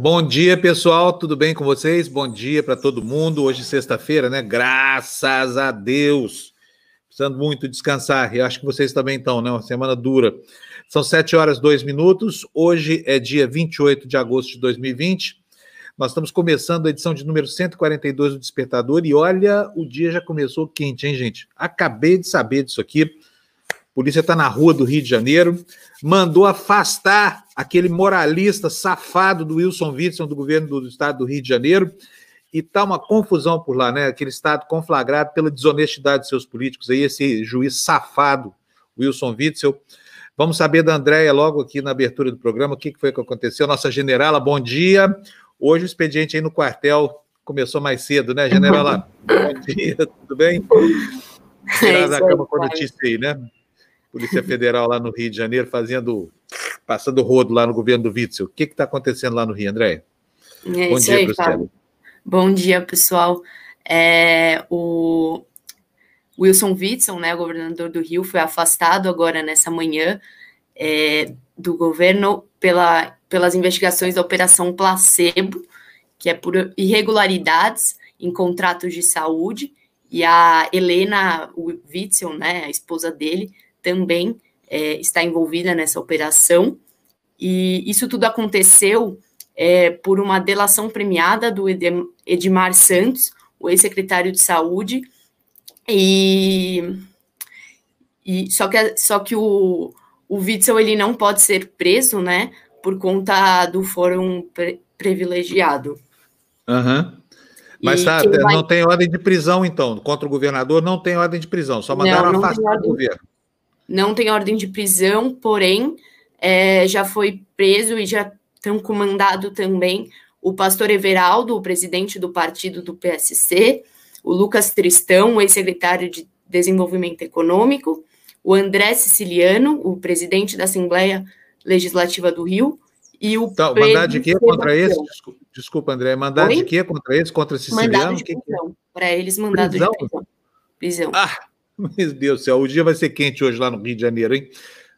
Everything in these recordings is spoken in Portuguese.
Bom dia, pessoal. Tudo bem com vocês? Bom dia para todo mundo. Hoje, sexta-feira, né? Graças a Deus. Precisando muito descansar. Eu acho que vocês também estão, né? Uma semana dura. São 7 horas 2 minutos. Hoje é dia 28 de agosto de 2020. Nós estamos começando a edição de número 142 do Despertador e olha, o dia já começou quente, hein, gente? Acabei de saber disso aqui. Polícia está na rua do Rio de Janeiro, mandou afastar aquele moralista safado do Wilson Witson, do governo do estado do Rio de Janeiro, e tá uma confusão por lá, né? Aquele estado conflagrado pela desonestidade de seus políticos, aí esse juiz safado, Wilson Witzel. Vamos saber da Andréia logo aqui na abertura do programa, o que foi que aconteceu. Nossa generala, bom dia. Hoje o expediente aí no quartel começou mais cedo, né, generala? bom dia, tudo bem? Tirar é da cama com a notícia aí, né? Polícia Federal lá no Rio de Janeiro fazendo passando rodo lá no governo do Witzel. O que está acontecendo lá no Rio, André? É Bom dia, aí, Fábio. Bom dia, pessoal. É, o Wilson Witzel, né, governador do Rio, foi afastado agora nessa manhã é, do governo pela, pelas investigações da Operação Placebo, que é por irregularidades em contratos de saúde, e a Helena Witzel, né, a esposa dele, também é, está envolvida nessa operação. E isso tudo aconteceu é, por uma delação premiada do Edmar Santos, o ex-secretário de Saúde, e, e só que, só que o, o Witzel ele não pode ser preso, né, por conta do fórum pre privilegiado. Uhum. Mas tá, vai... não tem ordem de prisão, então, contra o governador não tem ordem de prisão, só mandaram afastar o governo não tem ordem de prisão, porém é, já foi preso e já estão comandado também o pastor Everaldo, o presidente do partido do PSC, o Lucas Tristão, o ex-secretário de Desenvolvimento Econômico, o André Siciliano, o presidente da Assembleia Legislativa do Rio, e o então, mandar de quê contra esse? Desculpa, desculpa, André, mandar Oi? de quê contra esse? Contra Siciliano? Mandado de prisão, para eles mandado prisão? de prisão. prisão. Ah, meu Deus do céu, o dia vai ser quente hoje lá no Rio de Janeiro, hein?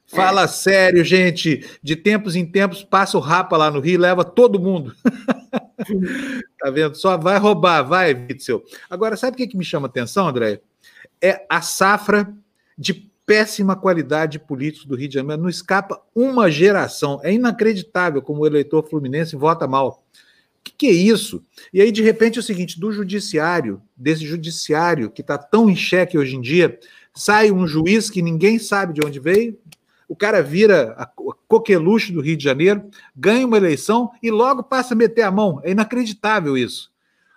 Fala é. sério, gente. De tempos em tempos passa o rapa lá no Rio e leva todo mundo. tá vendo? Só vai roubar, vai, Witzel. Agora, sabe o que, que me chama atenção, André? É a safra de péssima qualidade de políticos do Rio de Janeiro. Não escapa uma geração. É inacreditável como o eleitor fluminense vota mal. O que, que, é isso? E aí, de repente, é o seguinte: do judiciário, desse judiciário que está tão em xeque hoje em dia, sai um juiz que ninguém sabe de onde veio, o cara vira a coqueluche do Rio de Janeiro, ganha uma eleição e logo passa a meter a mão. É inacreditável isso.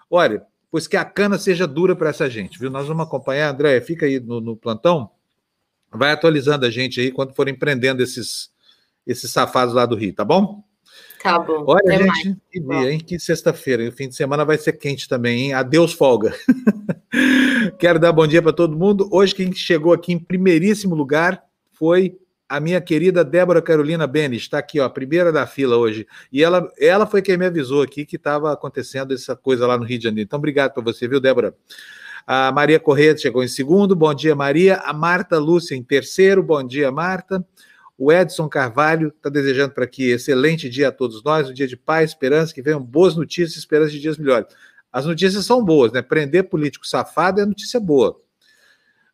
Olha, pois que a cana seja dura para essa gente, viu? Nós vamos acompanhar, André, fica aí no, no plantão, vai atualizando a gente aí quando forem prendendo esses, esses safados lá do Rio, tá bom? Tá bom. Olha, Até gente, que dia, hein? Que sexta-feira. O fim de semana vai ser quente também, hein? Adeus, folga. Quero dar bom dia para todo mundo. Hoje, quem chegou aqui em primeiríssimo lugar foi a minha querida Débora Carolina Benes. Está aqui, ó, primeira da fila hoje. E ela, ela foi quem me avisou aqui que estava acontecendo essa coisa lá no Rio de Janeiro. Então, obrigado para você, viu, Débora? A Maria Corrêa chegou em segundo. Bom dia, Maria. A Marta Lúcia em terceiro. Bom dia, Marta. O Edson Carvalho está desejando para que excelente dia a todos nós, um dia de paz, esperança, que venham boas notícias, esperança de dias melhores. As notícias são boas, né? Prender político safado é notícia boa.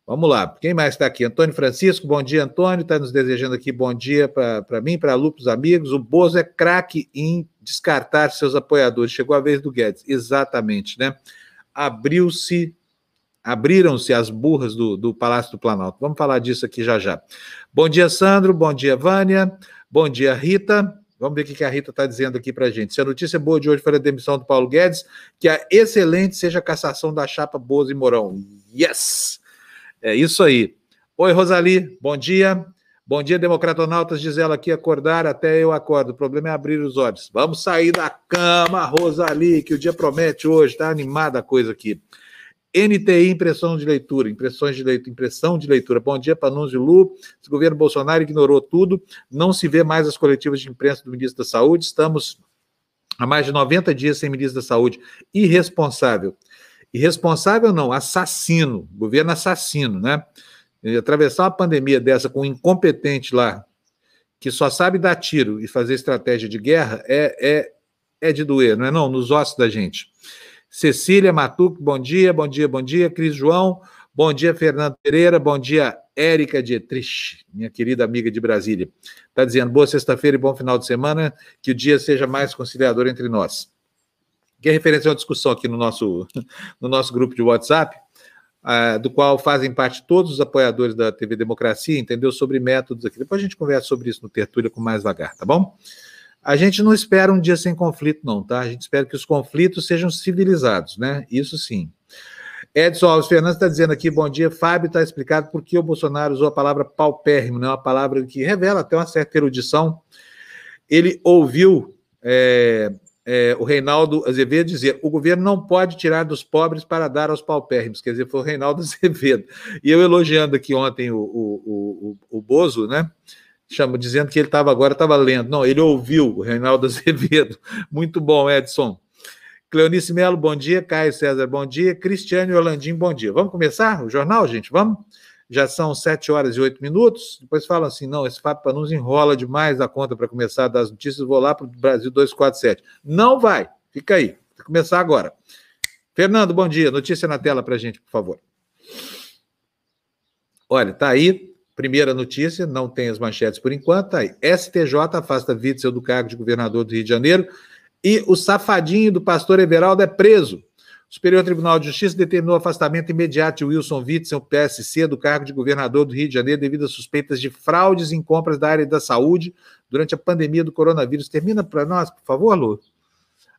Vamos lá. Quem mais está aqui? Antônio Francisco, bom dia, Antônio. Está nos desejando aqui bom dia para mim, para Lupus amigos. O Bozo é craque em descartar seus apoiadores. Chegou a vez do Guedes. Exatamente, né? Abriu-se abriram-se as burras do, do Palácio do Planalto. Vamos falar disso aqui já já. Bom dia, Sandro. Bom dia, Vânia. Bom dia, Rita. Vamos ver o que a Rita está dizendo aqui para gente. Se a notícia boa de hoje for a demissão do Paulo Guedes, que a excelente seja a cassação da chapa Boas e Mourão. Yes! É isso aí. Oi, Rosali. Bom dia. Bom dia, Democratonautas, diz ela aqui, acordar até eu acordo. O problema é abrir os olhos. Vamos sair da cama, Rosali, que o dia promete hoje. Está animada a coisa aqui. NTI, impressão de leitura, impressões de leitura, impressão de leitura. Bom dia, Panunzio Lu. Esse governo Bolsonaro ignorou tudo, não se vê mais as coletivas de imprensa do ministro da Saúde. Estamos há mais de 90 dias sem ministro da Saúde. Irresponsável. Irresponsável não, assassino, governo assassino, né? Atravessar uma pandemia dessa com um incompetente lá, que só sabe dar tiro e fazer estratégia de guerra, é, é é de doer, não é não? Nos ossos da gente. Cecília Matuc, bom dia, bom dia, bom dia. Cris João, bom dia, Fernando Pereira, bom dia, Érica Dietrich, minha querida amiga de Brasília. Está dizendo boa sexta-feira e bom final de semana, que o dia seja mais conciliador entre nós. Que é referência a uma discussão aqui no nosso, no nosso grupo de WhatsApp, uh, do qual fazem parte todos os apoiadores da TV Democracia, entendeu? Sobre métodos aqui. Depois a gente conversa sobre isso no Tertúlia com mais vagar, tá bom? A gente não espera um dia sem conflito, não, tá? A gente espera que os conflitos sejam civilizados, né? Isso sim. Edson Alves Fernandes está dizendo aqui, bom dia, Fábio está explicado por que o Bolsonaro usou a palavra paupérrimo, né? uma palavra que revela até uma certa erudição. Ele ouviu é, é, o Reinaldo Azevedo dizer: o governo não pode tirar dos pobres para dar aos paupérrimos, quer dizer, foi o Reinaldo Azevedo. E eu elogiando aqui ontem o, o, o, o Bozo, né? Chama, dizendo que ele estava agora, estava lendo. Não, ele ouviu o Reinaldo Azevedo. Muito bom, Edson. Cleonice Melo, bom dia. Caio César, bom dia. Cristiane Orlandim, bom dia. Vamos começar o jornal, gente? Vamos? Já são sete horas e oito minutos. Depois falam assim: não, esse Fábio Panus enrola demais a conta para começar das notícias. Vou lá para o Brasil 247. Não vai. Fica aí. Vai começar agora. Fernando, bom dia. Notícia na tela para a gente, por favor. Olha, tá aí. Primeira notícia, não tem as manchetes por enquanto. Tá aí. STJ afasta Witzel do cargo de governador do Rio de Janeiro e o safadinho do pastor Everaldo é preso. O Superior Tribunal de Justiça determinou o afastamento imediato de Wilson Witzel, PSC, do cargo de governador do Rio de Janeiro devido a suspeitas de fraudes em compras da área da saúde durante a pandemia do coronavírus. Termina para nós, por favor, Lu.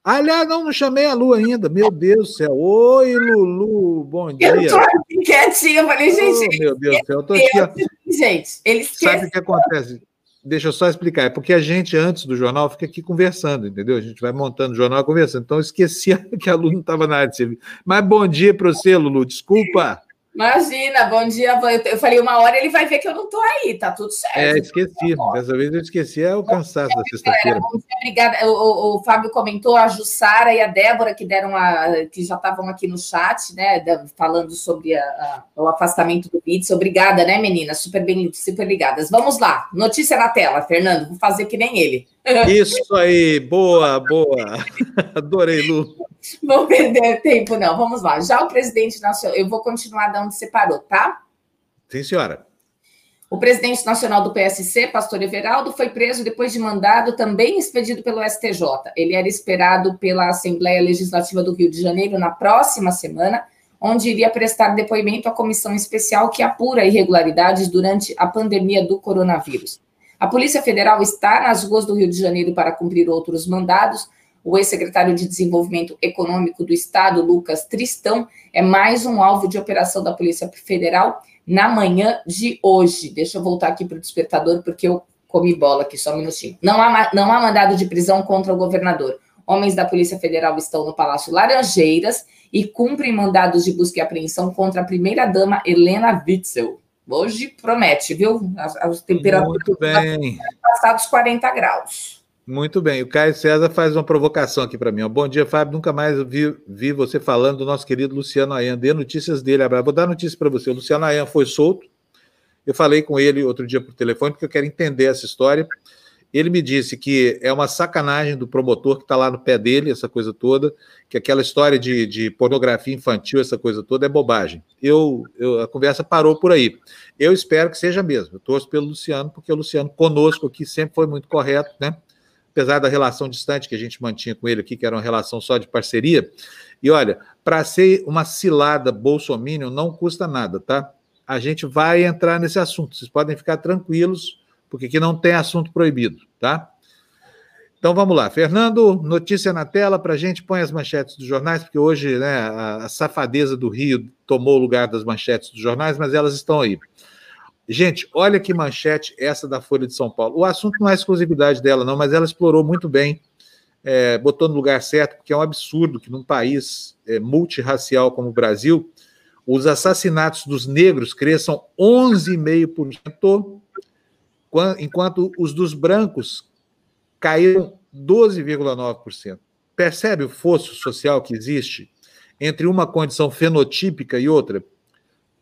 Aliás, não, não chamei a Lu ainda. Meu Deus do céu. Oi, Lulu, bom dia. Eu tô aqui quietinha, falei, gente. Oh, meu Deus do céu, eu tô aqui. Gente, eles Sabe o que acontece? Deixa eu só explicar. É porque a gente, antes do jornal, fica aqui conversando, entendeu? A gente vai montando o jornal conversando. Então, eu esqueci que a Lu não estava na área de serviço. Mas bom dia para você, Lulu. Desculpa. Imagina, bom dia. Eu falei uma hora, ele vai ver que eu não estou aí, tá tudo certo. É, esqueci. Dessa vez eu esqueci, é o cansaço da sexta-feira. Obrigada. O, o, o, Fábio comentou a Jussara e a Débora, que deram a, que já estavam aqui no chat, né? Falando sobre a, a, o afastamento do Bits. Obrigada, né, meninas? Super bem, super ligadas. Vamos lá. Notícia na tela, Fernando. Vou fazer que nem ele. Isso aí, boa, boa. Adorei, Lu. Vou perder tempo, não. Vamos lá. Já o presidente nacional, eu vou continuar de onde você parou, tá? Sim, senhora. O presidente nacional do PSC, Pastor Everaldo, foi preso depois de mandado também expedido pelo STJ. Ele era esperado pela Assembleia Legislativa do Rio de Janeiro na próxima semana, onde iria prestar depoimento à comissão especial que apura irregularidades durante a pandemia do coronavírus. A Polícia Federal está nas ruas do Rio de Janeiro para cumprir outros mandados, o ex-secretário de Desenvolvimento Econômico do Estado, Lucas Tristão, é mais um alvo de operação da Polícia Federal na manhã de hoje. Deixa eu voltar aqui para o despertador, porque eu comi bola aqui, só um minutinho. Não há, não há mandado de prisão contra o governador. Homens da Polícia Federal estão no Palácio Laranjeiras e cumprem mandados de busca e apreensão contra a primeira-dama Helena Witzel. Hoje promete, viu? As, as temperaturas Muito bem. passados 40 graus. Muito bem. O Caio César faz uma provocação aqui para mim. Bom dia, Fábio. Nunca mais vi, vi, você falando do nosso querido Luciano Ayan. Dê notícias dele. Vou dar notícia para você. O Luciano Ayan foi solto. Eu falei com ele outro dia por telefone, porque eu quero entender essa história. Ele me disse que é uma sacanagem do promotor que está lá no pé dele, essa coisa toda, que aquela história de, de pornografia infantil, essa coisa toda, é bobagem. Eu, eu, a conversa parou por aí. Eu espero que seja mesmo. Eu torço pelo Luciano, porque o Luciano conosco aqui sempre foi muito correto, né? apesar da relação distante que a gente mantinha com ele aqui, que era uma relação só de parceria. E olha, para ser uma cilada bolsominion não custa nada, tá? A gente vai entrar nesse assunto. Vocês podem ficar tranquilos, porque aqui não tem assunto proibido, tá? Então vamos lá. Fernando, notícia na tela para a gente. Põe as manchetes dos jornais, porque hoje né, a, safadeza do Rio tomou o lugar das manchetes dos jornais, mas elas estão aí. Gente, olha que manchete essa da Folha de São Paulo. O assunto não é exclusividade dela, não, mas ela explorou muito bem, é, botou no lugar certo, porque é um absurdo que num país é, multirracial como o Brasil, os assassinatos dos negros cresçam 11,5%, enquanto os dos brancos caíram 12,9%. Percebe o fosso social que existe entre uma condição fenotípica e outra?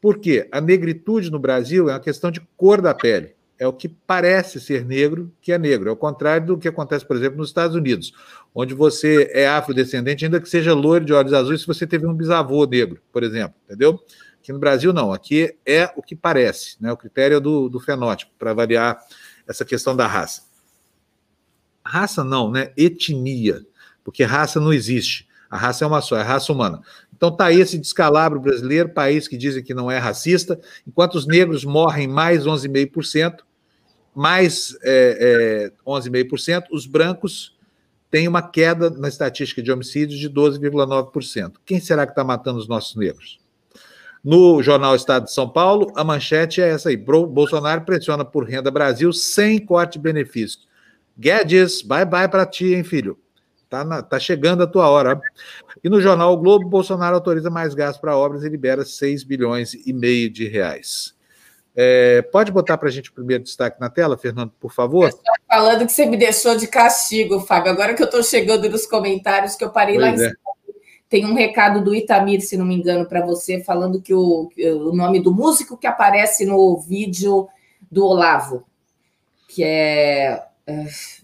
Porque a negritude no Brasil é uma questão de cor da pele. é o que parece ser negro que é negro. É o contrário do que acontece, por exemplo, nos Estados Unidos, onde você é afrodescendente, ainda que seja loiro de olhos azuis, se você teve um bisavô negro, por exemplo, entendeu? Aqui no Brasil, não. Aqui é o que parece, né? O critério é do, do fenótipo, para avaliar essa questão da raça. Raça não, né? Etnia, porque raça não existe. A raça é uma só, é a raça humana. Então tá aí esse descalabro brasileiro, país que dizem que não é racista, enquanto os negros morrem mais 11,5%, mais é, é, 11,5%, os brancos têm uma queda na estatística de homicídios de 12,9%. Quem será que está matando os nossos negros? No jornal Estado de São Paulo, a manchete é essa aí: Bolsonaro pressiona por renda Brasil sem corte de benefícios. Guedes, bye bye para ti, hein, filho? Tá, na, tá chegando a tua hora. E no jornal o Globo, Bolsonaro autoriza mais gasto para obras e libera 6 bilhões e meio de reais. É, pode botar para a gente o primeiro destaque na tela, Fernando, por favor? Falando que você me deixou de castigo, Fábio. Agora que eu estou chegando nos comentários, que eu parei pois lá em é. cima. Tem um recado do Itamir, se não me engano, para você, falando que o, o nome do músico que aparece no vídeo do Olavo, que é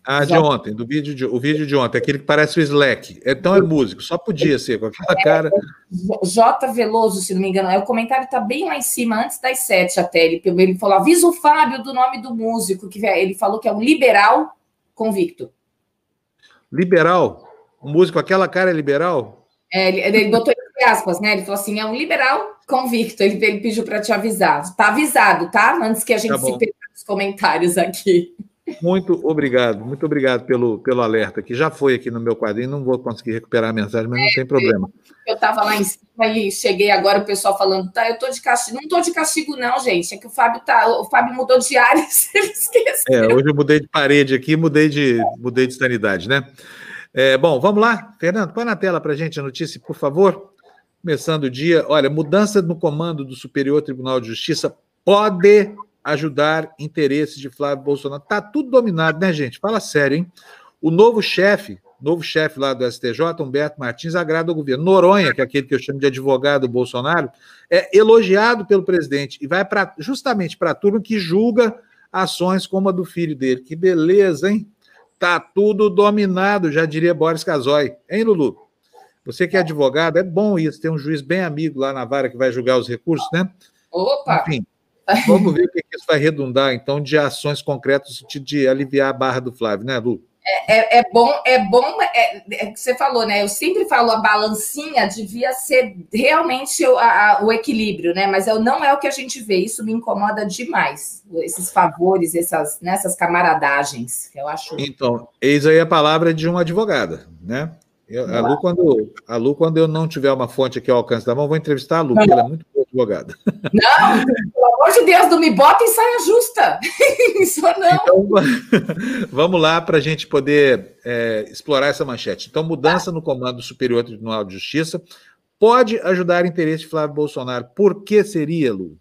ah, de ontem, do vídeo de, o vídeo de ontem, aquele que parece o Slack. Então é músico, só podia ser com aquela cara. É, J. Veloso, se não me engano, é, o comentário está bem lá em cima, antes das sete até. Ele, ele falou: avisa o Fábio do nome do músico, que ele falou que é um liberal convicto. Liberal? O músico, aquela cara é liberal? É, ele, ele botou entre aspas, né? Ele falou assim: é um liberal convicto. Ele, ele pediu para te avisar. Está avisado, tá? Antes que a gente tá se perca nos comentários aqui. Muito obrigado, muito obrigado pelo, pelo alerta, que já foi aqui no meu quadrinho, não vou conseguir recuperar a mensagem, mas não tem problema. Eu estava lá em cima e cheguei agora, o pessoal falando, tá, eu tô de castigo. Não tô de castigo, não, gente. É que o Fábio tá. O Fábio mudou de área, você esqueceu. É, hoje eu mudei de parede aqui, mudei de, mudei de sanidade, né? É, bom, vamos lá. Fernando, põe na tela para a gente a notícia, por favor. Começando o dia. Olha, mudança no comando do Superior Tribunal de Justiça pode ajudar interesses de Flávio Bolsonaro. Tá tudo dominado, né, gente? Fala sério, hein? O novo chefe, novo chefe lá do STJ, Humberto Martins, agrada ao governo. Noronha, que é aquele que eu chamo de advogado Bolsonaro, é elogiado pelo presidente e vai para justamente para a turma que julga ações como a do filho dele. Que beleza, hein? Tá tudo dominado, já diria Boris Casoy. Hein, Lulu? Você que é advogado, é bom isso, ter um juiz bem amigo lá na vara que vai julgar os recursos, né? Opa! Enfim, Vamos ver o que isso vai redundar, então, de ações concretas de, de aliviar a barra do Flávio, né, Lu? É, é, é bom, é bom, é, é, que você falou, né? Eu sempre falo a balancinha devia ser realmente o, a, o equilíbrio, né? Mas eu, não é o que a gente vê. Isso me incomoda demais. Esses favores, essas, né, camaradagens, que eu acho. Então, eis aí a palavra de uma advogada, né? Eu, a, Lu, quando, a Lu, quando eu não tiver uma fonte aqui ao alcance da mão, vou entrevistar a Lu, ela é muito advogada. Não, pelo amor de Deus, não me bota em saia justa. Isso não. Então, vamos lá para a gente poder é, explorar essa manchete. Então, mudança no Comando Superior Tribunal de Justiça pode ajudar o interesse de Flávio Bolsonaro. Por que seria, Lu?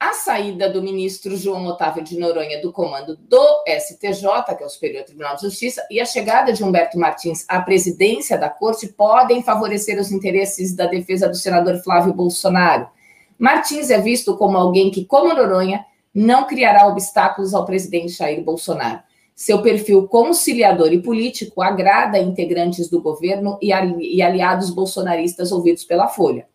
A saída do ministro João Otávio de Noronha do comando do STJ, que é o Superior Tribunal de Justiça, e a chegada de Humberto Martins à presidência da corte podem favorecer os interesses da defesa do senador Flávio Bolsonaro. Martins é visto como alguém que, como Noronha, não criará obstáculos ao presidente Jair Bolsonaro. Seu perfil conciliador e político agrada integrantes do governo e aliados bolsonaristas ouvidos pela Folha.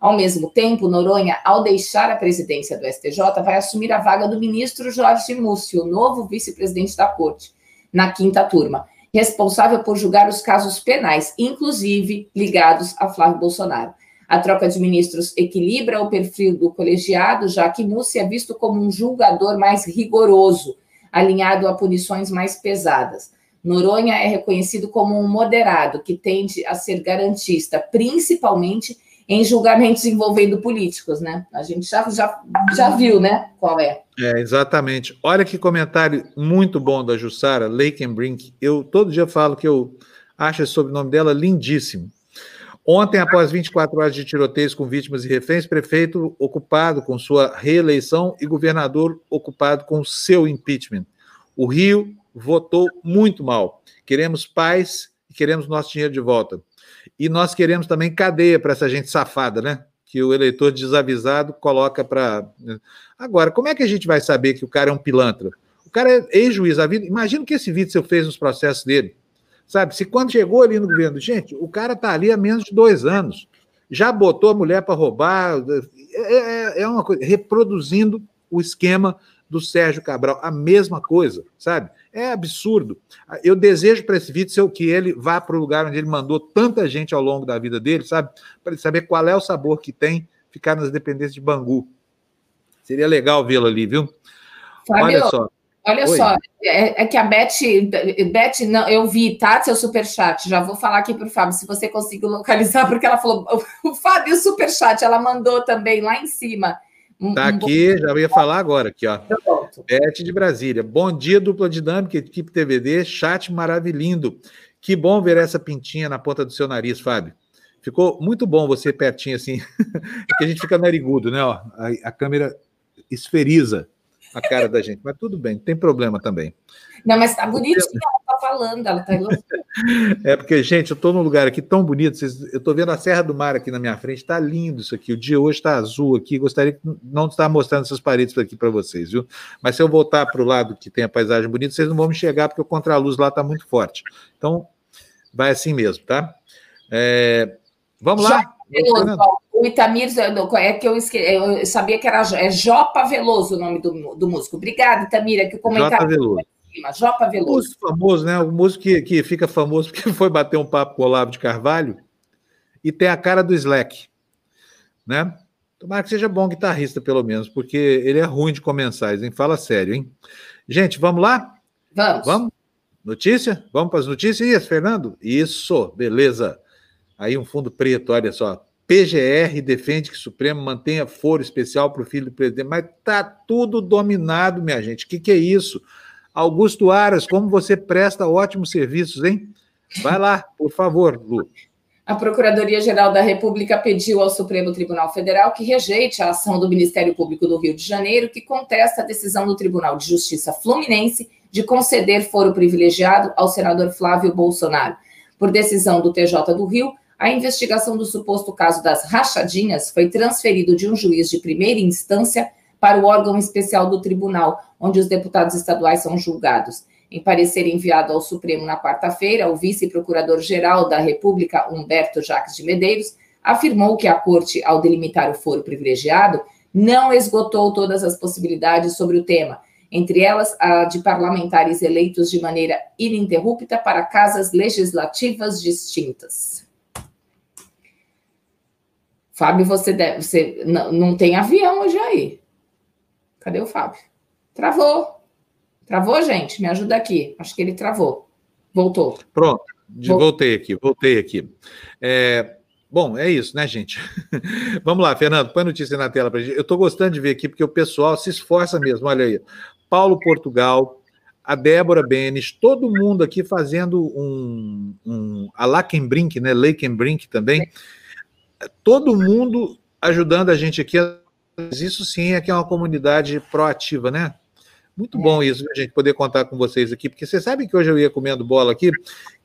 Ao mesmo tempo, Noronha, ao deixar a presidência do STJ, vai assumir a vaga do ministro Jorge Múcio, novo vice-presidente da corte, na quinta turma, responsável por julgar os casos penais, inclusive ligados a Flávio Bolsonaro. A troca de ministros equilibra o perfil do colegiado, já que Múcio é visto como um julgador mais rigoroso, alinhado a punições mais pesadas. Noronha é reconhecido como um moderado, que tende a ser garantista, principalmente em julgamentos envolvendo políticos, né? A gente já, já, já viu, né? Qual é. É, exatamente. Olha que comentário muito bom da Jussara Lakenbrink. Eu todo dia falo que eu acho esse sobrenome dela lindíssimo. Ontem, após 24 horas de tiroteios com vítimas e reféns, prefeito ocupado com sua reeleição e governador ocupado com seu impeachment. O Rio votou muito mal. Queremos paz e queremos nosso dinheiro de volta. E nós queremos também cadeia para essa gente safada, né? que o eleitor desavisado coloca para. Agora, como é que a gente vai saber que o cara é um pilantra? O cara é ex-juiz da vida. Imagina que esse Witzel fez nos processos dele. Sabe, se quando chegou ali no governo, gente, o cara está ali há menos de dois anos, já botou a mulher para roubar, é, é, é uma coisa, reproduzindo o esquema do Sérgio Cabral, a mesma coisa, sabe? É absurdo. Eu desejo para esse Witzel que ele vá para o lugar onde ele mandou tanta gente ao longo da vida dele, sabe? Para ele saber qual é o sabor que tem ficar nas dependências de Bangu. Seria legal vê-lo ali, viu? Fábio, Olha só. Olha Oi. só, é, é, que a Beth, Beth, não, eu vi, tá? Seu superchat, já vou falar aqui para o Fábio, se você conseguiu localizar, porque ela falou, o Fábio, o superchat, ela mandou também lá em cima. Tá aqui, já ia falar agora, aqui, ó. Beth de Brasília. Bom dia, dupla dinâmica, equipe TVD, chat maravilhindo. Que bom ver essa pintinha na ponta do seu nariz, Fábio. Ficou muito bom você pertinho assim, é que a gente fica narigudo, né? Ó, a, a câmera esferiza a cara da gente, mas tudo bem, não tem problema também. Não, mas tá bonitinha, tá falando, ela tá É porque, gente, eu tô num lugar aqui tão bonito, vocês, eu tô vendo a Serra do Mar aqui na minha frente, tá lindo isso aqui. O dia hoje tá azul aqui, gostaria de não estar mostrando essas paredes aqui para vocês, viu? Mas se eu voltar para o lado que tem a paisagem bonita, vocês não vão me enxergar porque o contra-luz lá tá muito forte. Então, vai assim mesmo, tá? É, vamos Já lá. O Itamir, é que eu, esque... eu sabia que era é Jopa Veloso o nome do, do músico. Obrigada, Itamir, é que o comentário. Jota Veloso. Jopa Veloso. O músico famoso, né? O músico que, que fica famoso porque foi bater um papo com o Olavo de Carvalho e tem a cara do Slack, né? Tomara que seja bom guitarrista, pelo menos, porque ele é ruim de comensais, hein? Fala sério, hein? Gente, vamos lá? Vamos. Vamos? Notícia? Vamos para as notícias? Isso, Fernando? Isso, beleza. Aí um fundo preto, olha só. PGR defende que o Supremo mantenha foro especial para o filho do presidente, mas tá tudo dominado, minha gente. O que, que é isso? Augusto Aras, como você presta ótimos serviços, hein? Vai lá, por favor, Lu. A Procuradoria-Geral da República pediu ao Supremo Tribunal Federal que rejeite a ação do Ministério Público do Rio de Janeiro, que contesta a decisão do Tribunal de Justiça Fluminense de conceder foro privilegiado ao senador Flávio Bolsonaro. Por decisão do TJ do Rio, a investigação do suposto caso das rachadinhas foi transferido de um juiz de primeira instância para o órgão especial do tribunal, onde os deputados estaduais são julgados. Em parecer enviado ao Supremo na quarta-feira, o vice-procurador-geral da República, Humberto Jacques de Medeiros, afirmou que a corte, ao delimitar o foro privilegiado, não esgotou todas as possibilidades sobre o tema, entre elas a de parlamentares eleitos de maneira ininterrupta para casas legislativas distintas. Fábio, você, deve, você não, tem avião hoje aí. Cadê o Fábio? Travou. Travou, gente? Me ajuda aqui. Acho que ele travou. Voltou. Pronto. Voltei aqui, voltei aqui. É, bom, é isso, né, gente? Vamos lá, Fernando, põe notícia na tela para gente. Eu estou gostando de ver aqui, porque o pessoal se esforça mesmo. Olha aí. Paulo Portugal, a Débora Benes, todo mundo aqui fazendo um, um a Lakenbrink, né? Lakenbrink também. Todo mundo ajudando a gente aqui a isso sim é que é uma comunidade proativa, né? Muito é. bom isso, a gente poder contar com vocês aqui, porque vocês sabem que hoje eu ia comendo bola aqui. O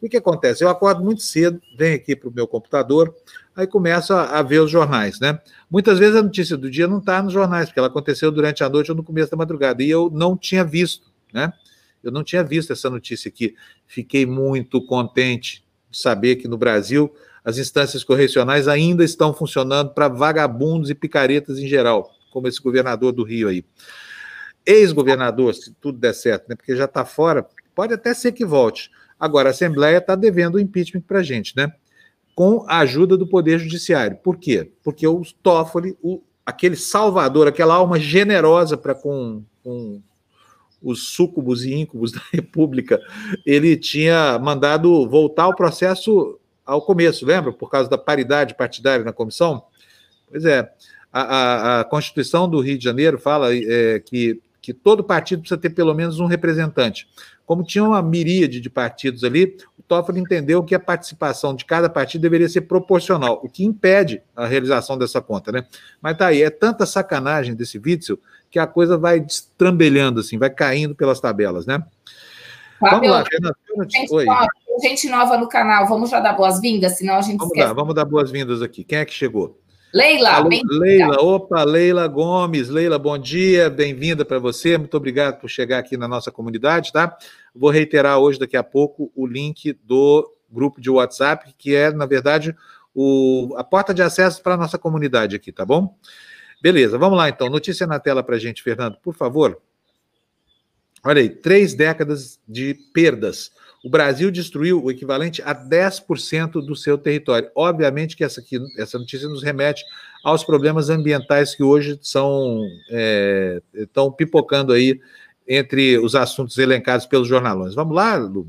que, que acontece? Eu acordo muito cedo, venho aqui para o meu computador, aí começo a, a, ver os jornais, né? Muitas vezes a notícia do dia não está nos jornais, porque ela aconteceu durante a noite ou no começo da madrugada, e eu não tinha visto, né? Eu não tinha visto essa notícia aqui. Fiquei muito contente de saber que no Brasil as instâncias correcionais ainda estão funcionando para vagabundos e picaretas em geral, como esse governador do Rio aí. Ex-governador, se tudo der certo, né, porque já está fora, pode até ser que volte. Agora, a Assembleia está devendo o impeachment para a gente, né? Com a ajuda do Poder Judiciário. Por quê? Porque o Toffoli, o, aquele salvador, aquela alma generosa para com, com os súcubos e íncubos da República, ele tinha mandado voltar o processo ao começo, lembra? Por causa da paridade partidária na comissão? Pois é, a, a, a Constituição do Rio de Janeiro fala é, que, que todo partido precisa ter pelo menos um representante. Como tinha uma miríade de partidos ali, o Toffoli entendeu que a participação de cada partido deveria ser proporcional, o que impede a realização dessa conta, né? Mas tá aí, é tanta sacanagem desse Witzel que a coisa vai destrambelhando, assim, vai caindo pelas tabelas, né? Fábio, Vamos lá, Fernando. Oi gente nova no canal, vamos já dar boas-vindas, senão a gente vamos esquece. Dar, vamos dar boas-vindas aqui. Quem é que chegou? Leila, Alô, Leila, opa, Leila Gomes. Leila, bom dia, bem-vinda para você. Muito obrigado por chegar aqui na nossa comunidade, tá? Vou reiterar hoje, daqui a pouco, o link do grupo de WhatsApp, que é, na verdade, o, a porta de acesso para a nossa comunidade aqui, tá bom? Beleza, vamos lá então. Notícia na tela para a gente, Fernando, por favor. Olha aí, três décadas de perdas o Brasil destruiu o equivalente a 10% do seu território. Obviamente que essa, aqui, essa notícia nos remete aos problemas ambientais que hoje são é, estão pipocando aí entre os assuntos elencados pelos jornalões. Vamos lá, Lu?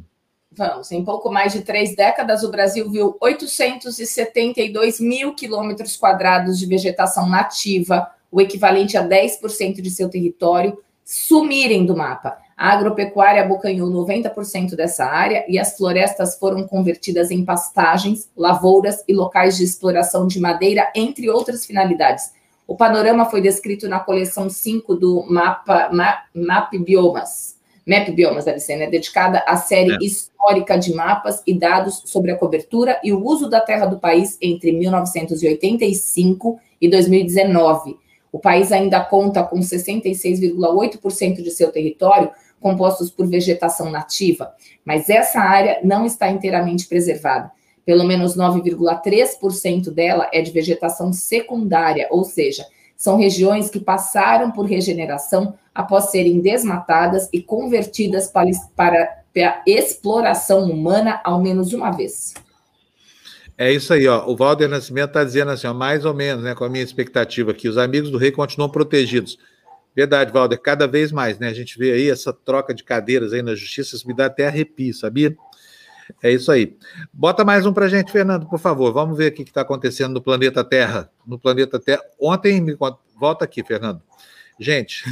Vamos. Em pouco mais de três décadas, o Brasil viu 872 mil quilômetros quadrados de vegetação nativa, o equivalente a 10% de seu território, sumirem do mapa. A agropecuária abocanhou 90% dessa área e as florestas foram convertidas em pastagens, lavouras e locais de exploração de madeira, entre outras finalidades. O panorama foi descrito na coleção 5 do Mapa, Map, Map Biomas. Map Biomas, deve ser, né? Dedicada à série é. histórica de mapas e dados sobre a cobertura e o uso da terra do país entre 1985 e 2019. O país ainda conta com 66,8% de seu território compostos por vegetação nativa, mas essa área não está inteiramente preservada. Pelo menos 9,3% dela é de vegetação secundária, ou seja, são regiões que passaram por regeneração após serem desmatadas e convertidas para, para, para exploração humana ao menos uma vez. É isso aí, ó. O Valder Nascimento está dizendo assim, ó, mais ou menos, né, com a minha expectativa aqui, os amigos do rei continuam protegidos. Verdade, Valder, cada vez mais, né? A gente vê aí essa troca de cadeiras aí na justiça, isso me dá até arrepio, sabia? É isso aí. Bota mais um para gente, Fernando, por favor. Vamos ver o que está acontecendo no planeta Terra. No planeta Terra. Ontem, me... volta aqui, Fernando. Gente,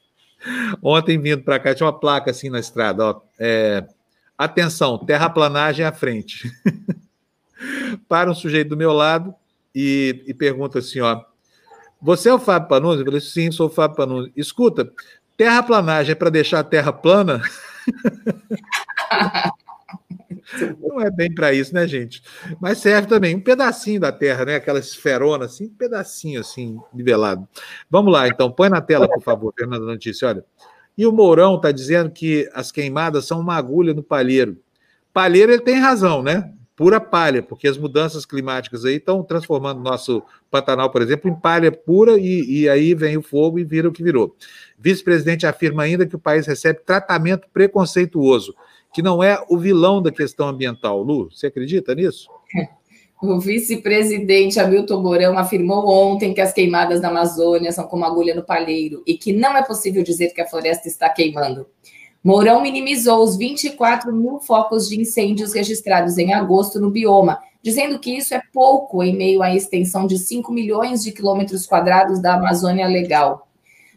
ontem vindo para cá, tinha uma placa assim na estrada, ó. É... Atenção, terraplanagem à frente. para um sujeito do meu lado e, e pergunta assim, ó. Você é o Fábio Panunzi? Eu falei, sim, sou o Fábio Panunzi. Escuta, terraplanagem é para deixar a terra plana? Não é bem para isso, né, gente? Mas serve também um pedacinho da Terra, né? Aquela esferona, assim, um pedacinho assim, nivelado. Vamos lá, então, põe na tela, por favor, Fernanda Notícia. Olha. E o Mourão está dizendo que as queimadas são uma agulha no palheiro. Palheiro, ele tem razão, né? Pura palha, porque as mudanças climáticas aí estão transformando nosso Pantanal, por exemplo, em palha pura e, e aí vem o fogo e vira o que virou. Vice-presidente afirma ainda que o país recebe tratamento preconceituoso, que não é o vilão da questão ambiental. Lu, você acredita nisso? O vice-presidente Hamilton Mourão afirmou ontem que as queimadas da Amazônia são como agulha no palheiro e que não é possível dizer que a floresta está queimando. Mourão minimizou os 24 mil focos de incêndios registrados em agosto no bioma, dizendo que isso é pouco em meio à extensão de 5 milhões de quilômetros quadrados da Amazônia Legal.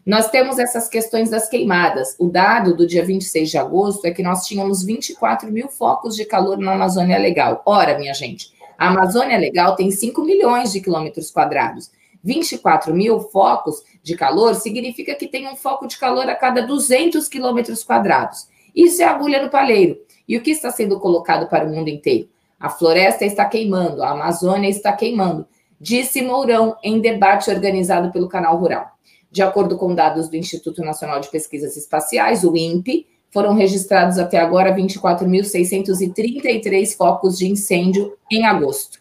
Nós temos essas questões das queimadas. O dado do dia 26 de agosto é que nós tínhamos 24 mil focos de calor na Amazônia Legal. Ora, minha gente, a Amazônia Legal tem 5 milhões de quilômetros quadrados. 24 mil focos de calor significa que tem um foco de calor a cada 200 quilômetros quadrados. Isso é agulha no palheiro. E o que está sendo colocado para o mundo inteiro? A floresta está queimando, a Amazônia está queimando, disse Mourão em debate organizado pelo Canal Rural. De acordo com dados do Instituto Nacional de Pesquisas Espaciais, o INPE, foram registrados até agora 24.633 focos de incêndio em agosto.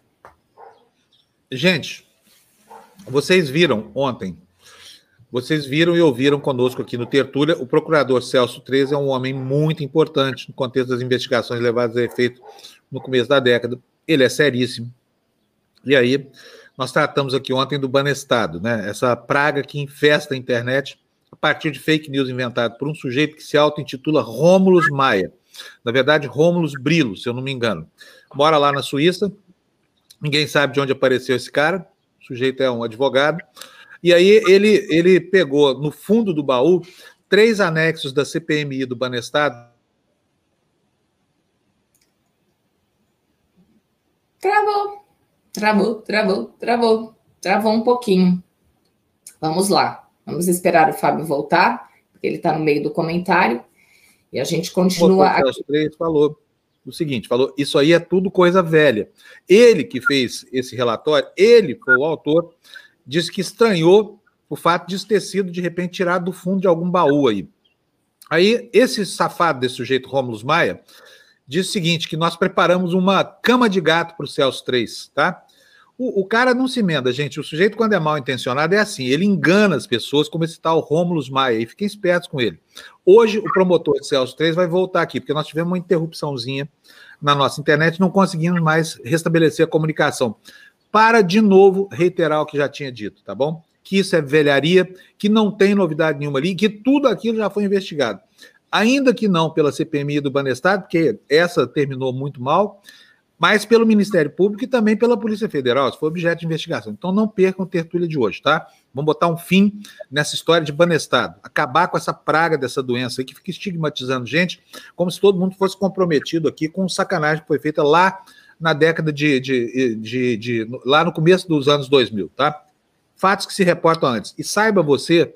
Gente, vocês viram ontem, vocês viram e ouviram conosco aqui no Tertúlia, o procurador Celso 13 é um homem muito importante no contexto das investigações levadas a efeito no começo da década. Ele é seríssimo. E aí, nós tratamos aqui ontem do Banestado, né? Essa praga que infesta a internet a partir de fake news inventado por um sujeito que se auto-intitula Rômulus Maia. Na verdade, Rômulus Brilo, se eu não me engano. Mora lá na Suíça. Ninguém sabe de onde apareceu esse cara o sujeito é um advogado. E aí ele, ele pegou no fundo do baú três anexos da CPMI do Banestado. Travou, travou, travou, travou, travou um pouquinho. Vamos lá, vamos esperar o Fábio voltar, porque ele está no meio do comentário, e a gente continua. Os três falou. o seguinte: falou, isso aí é tudo coisa velha. Ele que fez esse relatório, ele foi o autor, disse que estranhou o fato de ter sido, de repente, tirado do fundo de algum baú aí. Aí, esse safado desse sujeito, Rômulo Maia, diz o seguinte: que nós preparamos uma cama de gato para o Celso 3, tá? O, o, cara não se emenda, gente. O sujeito, quando é mal intencionado, é assim: ele engana as pessoas, como esse tal Rômulo Maia, e fiquem espertos com ele. Hoje, o promotor de Celso 3 vai voltar aqui, porque nós tivemos uma interrupçãozinha na nossa internet, não conseguimos mais restabelecer a comunicação. Para de novo reiterar o que já tinha dito, tá bom? Que isso é velharia, que não tem novidade nenhuma ali, que tudo aquilo já foi investigado. Ainda que não pela CPMI do Banestado, porque essa terminou muito mal, mas pelo Ministério Público e também pela Polícia Federal. Isso foi objeto de investigação. Então não percam tertúlia de hoje, tá? Vamos botar um fim nessa história de banestado, acabar com essa praga dessa doença aí que fica estigmatizando gente, como se todo mundo fosse comprometido aqui com sacanagem que foi feita lá na década de, de, de, de, lá no começo dos anos 2000, tá? Fatos que se reportam antes. E saiba você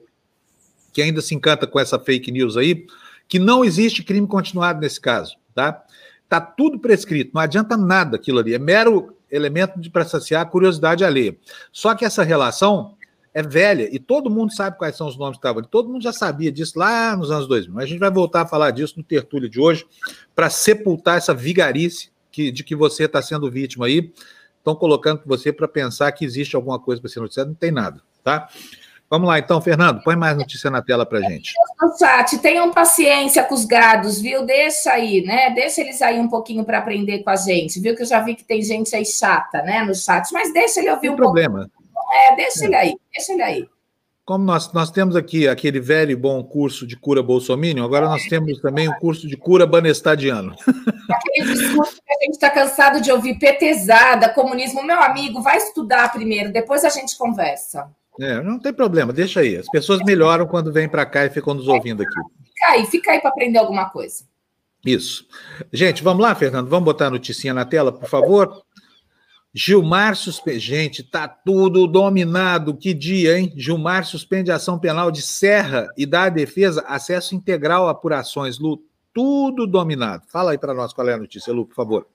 que ainda se encanta com essa fake news aí, que não existe crime continuado nesse caso, tá? Está tudo prescrito, não adianta nada aquilo ali, é mero elemento de para saciar a curiosidade alheia. Só que essa relação é velha e todo mundo sabe quais são os nomes que estavam ali, todo mundo já sabia disso lá nos anos 2000. A gente vai voltar a falar disso no tertúlio de hoje para sepultar essa vigarice que, de que você está sendo vítima aí. Estão colocando você para pensar que existe alguma coisa para ser noticiada, não tem nada, tá? Vamos lá, então, Fernando, põe mais notícia na tela para gente. No chat, tenham paciência com os gados, viu? Deixa aí, né? Deixa eles aí um pouquinho para aprender com a gente, viu? Que eu já vi que tem gente aí chata, né, no chat, mas deixa ele ouvir Tem um problema. Pouco. É, deixa é. ele aí, deixa ele aí. Como nós, nós temos aqui aquele velho e bom curso de cura bolsominion, agora nós temos também um curso de cura banestadiano. Aquele discurso que a gente está cansado de ouvir, petezada, comunismo. Meu amigo, vai estudar primeiro, depois a gente conversa. É, não tem problema, deixa aí. As pessoas melhoram quando vêm para cá e ficam nos ouvindo aqui. Fica aí, fica aí para aprender alguma coisa. Isso. Gente, vamos lá, Fernando, vamos botar a noticinha na tela, por favor. Gilmar suspende. Gente, tá tudo dominado. Que dia, hein? Gilmar suspende ação penal de Serra e dá à defesa acesso integral a apurações. Lu, tudo dominado. Fala aí para nós qual é a notícia, Lu, por favor.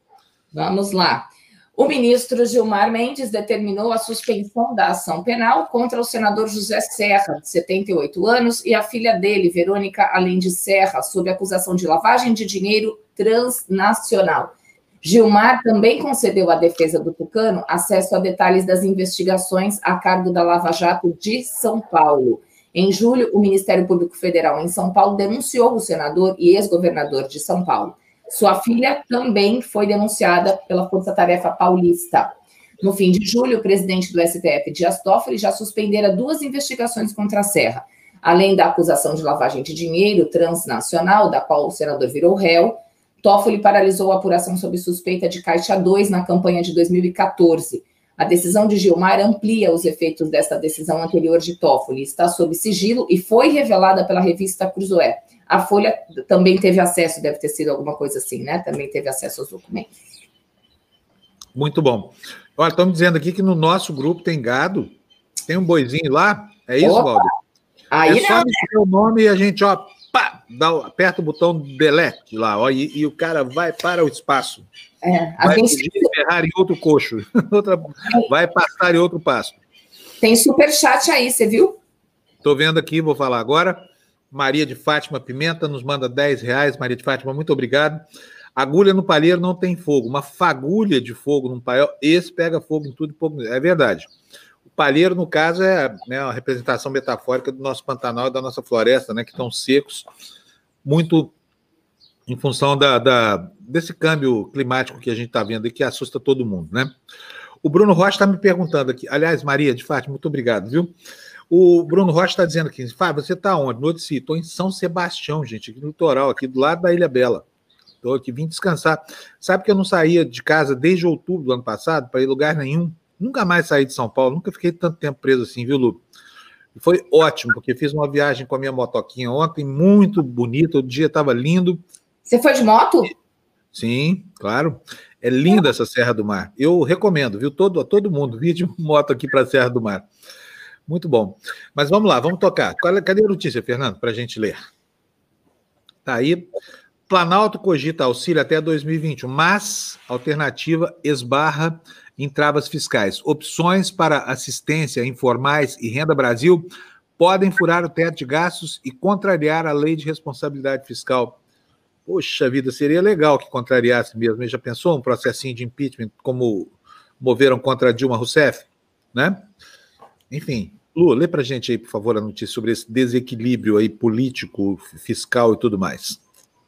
Vamos lá. O ministro Gilmar Mendes determinou a suspensão da ação penal contra o senador José Serra, de 78 anos, e a filha dele, Verônica Além de Serra, sob acusação de lavagem de dinheiro transnacional. Gilmar também concedeu à defesa do Tucano acesso a detalhes das investigações a cargo da Lava Jato de São Paulo. Em julho, o Ministério Público Federal em São Paulo denunciou o senador e ex-governador de São Paulo. Sua filha também foi denunciada pela Força Tarefa Paulista. No fim de julho, o presidente do STF, Dias Toffoli, já suspendera duas investigações contra a Serra, além da acusação de lavagem de dinheiro transnacional, da qual o senador virou réu. Toffoli paralisou a apuração sob suspeita de Caixa 2 na campanha de 2014. A decisão de Gilmar amplia os efeitos desta decisão anterior de Toffoli, está sob sigilo e foi revelada pela revista Cruzoé. A Folha também teve acesso, deve ter sido alguma coisa assim, né? Também teve acesso aos documentos. Muito bom. Olha, estamos dizendo aqui que no nosso grupo tem gado, tem um boizinho lá. É isso, Valdir? Aí é só dizer o nome e a gente, ó, pá, dá, aperta o botão delete lá, ó, e, e o cara vai para o espaço. É, vai gente... ferrar em outro coxo, outra, vai passar em outro passo. Tem super chat aí, você viu? Estou vendo aqui, vou falar agora. Maria de Fátima Pimenta nos manda 10 reais. Maria de Fátima, muito obrigado. Agulha no palheiro não tem fogo. Uma fagulha de fogo num paiol, esse pega fogo em tudo. É verdade. Palheiro, no caso, é né, uma representação metafórica do nosso Pantanal e da nossa floresta, né, que estão secos, muito em função da, da desse câmbio climático que a gente está vendo e que assusta todo mundo, né? O Bruno Rocha está me perguntando aqui. Aliás, Maria de Fátima, muito obrigado, viu? O Bruno Rocha está dizendo aqui, Fábio, você está onde? No outro sítio. Estou em São Sebastião, gente, aqui no litoral, aqui do lado da Ilha Bela. Estou aqui, vim descansar. Sabe que eu não saía de casa desde outubro do ano passado para ir lugar nenhum? Nunca mais saí de São Paulo, nunca fiquei tanto tempo preso assim, viu, Lu? Foi ótimo, porque fiz uma viagem com a minha motoquinha ontem, muito bonita, o dia estava lindo. Você foi de moto? Sim, claro. É linda essa Serra do Mar. Eu recomendo, viu? Todo, todo mundo, vir de moto aqui para a Serra do Mar. Muito bom. Mas vamos lá, vamos tocar. É, cadê a notícia, Fernando, para a gente ler? Tá aí. Planalto cogita auxílio até 2021, mas alternativa esbarra em travas fiscais. Opções para assistência informais e renda Brasil podem furar o teto de gastos e contrariar a lei de responsabilidade fiscal. Poxa vida, seria legal que contrariasse mesmo. Já pensou um processinho de impeachment como moveram contra Dilma Rousseff, né? Enfim, Lu, lê para gente aí, por favor, a notícia sobre esse desequilíbrio aí político, fiscal e tudo mais.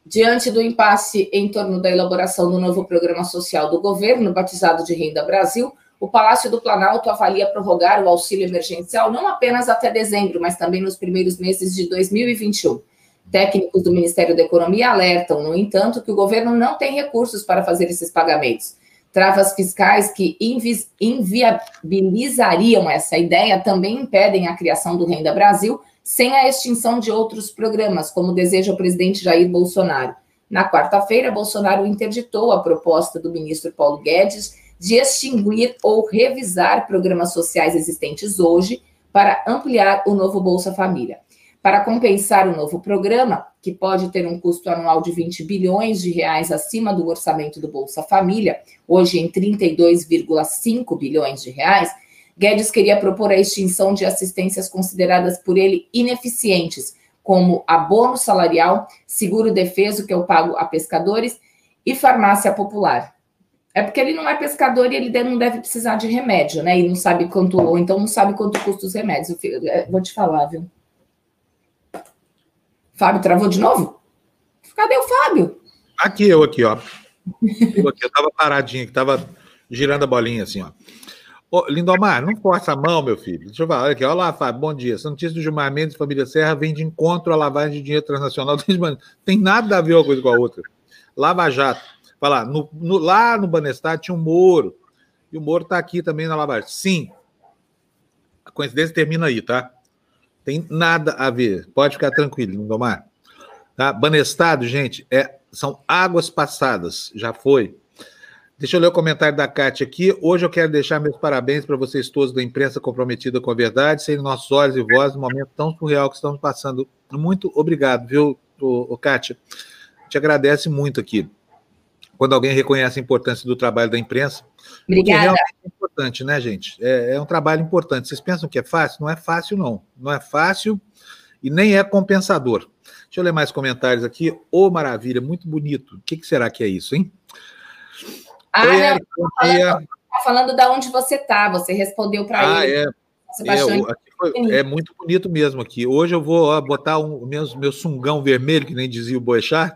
Diante do impasse em torno da elaboração do novo programa social do governo, batizado de Renda Brasil, o Palácio do Planalto avalia prorrogar o auxílio emergencial não apenas até dezembro, mas também nos primeiros meses de 2021. Técnicos do Ministério da Economia alertam, no entanto, que o governo não tem recursos para fazer esses pagamentos. Travas fiscais que inviabilizariam essa ideia também impedem a criação do Renda Brasil, sem a extinção de outros programas, como deseja o presidente Jair Bolsonaro. Na quarta-feira, Bolsonaro interditou a proposta do ministro Paulo Guedes de extinguir ou revisar programas sociais existentes hoje para ampliar o novo Bolsa Família. Para compensar o novo programa, que pode ter um custo anual de 20 bilhões de reais acima do orçamento do Bolsa Família, hoje em 32,5 bilhões de reais, Guedes queria propor a extinção de assistências consideradas por ele ineficientes, como abono salarial, seguro defeso, que eu pago a pescadores, e farmácia popular. É porque ele não é pescador e ele não deve precisar de remédio, né? E não sabe quanto, ou então não sabe quanto custa os remédios. Eu é, vou te falar, viu? Fábio travou de novo? Cadê o Fábio? Aqui, eu aqui, ó. Eu, aqui, eu tava paradinho, que tava girando a bolinha assim, ó. Ô, Lindomar, não força a mão, meu filho. Deixa eu falar aqui. Olá, Fábio, bom dia. Essa notícia do Gilmar Mendes Família Serra vem de encontro à lavagem de dinheiro transnacional. Tem nada a ver uma coisa com a outra. Lava Jato. Falar, no, no, lá no Banestar tinha um Moro. E o Moro está aqui também na lavagem. Sim. A coincidência termina aí, tá? Tem nada a ver. Pode ficar tranquilo, Lindomar. Tá? Banestado, gente, é, são águas passadas. Já foi. Deixa eu ler o comentário da Kátia aqui. Hoje eu quero deixar meus parabéns para vocês todos da imprensa comprometida com a verdade, serem nossos olhos e vozes no momento tão surreal que estamos passando. Muito obrigado, viu, o, o Kátia? Te agradece muito aqui. Quando alguém reconhece a importância do trabalho da imprensa. Obrigada. É importante, né, gente? É, é um trabalho importante. Vocês pensam que é fácil? Não é fácil, não. Não é fácil e nem é compensador. Deixa eu ler mais comentários aqui. Ô, oh, maravilha, muito bonito. O que, que será que é isso, hein? Ah, Oi, dia. Tá falando da onde você tá, você respondeu para ah, ele. É. É, é, muito bonito mesmo aqui. Hoje eu vou ó, botar o um, meu, meu sungão vermelho, que nem dizia o Boechat,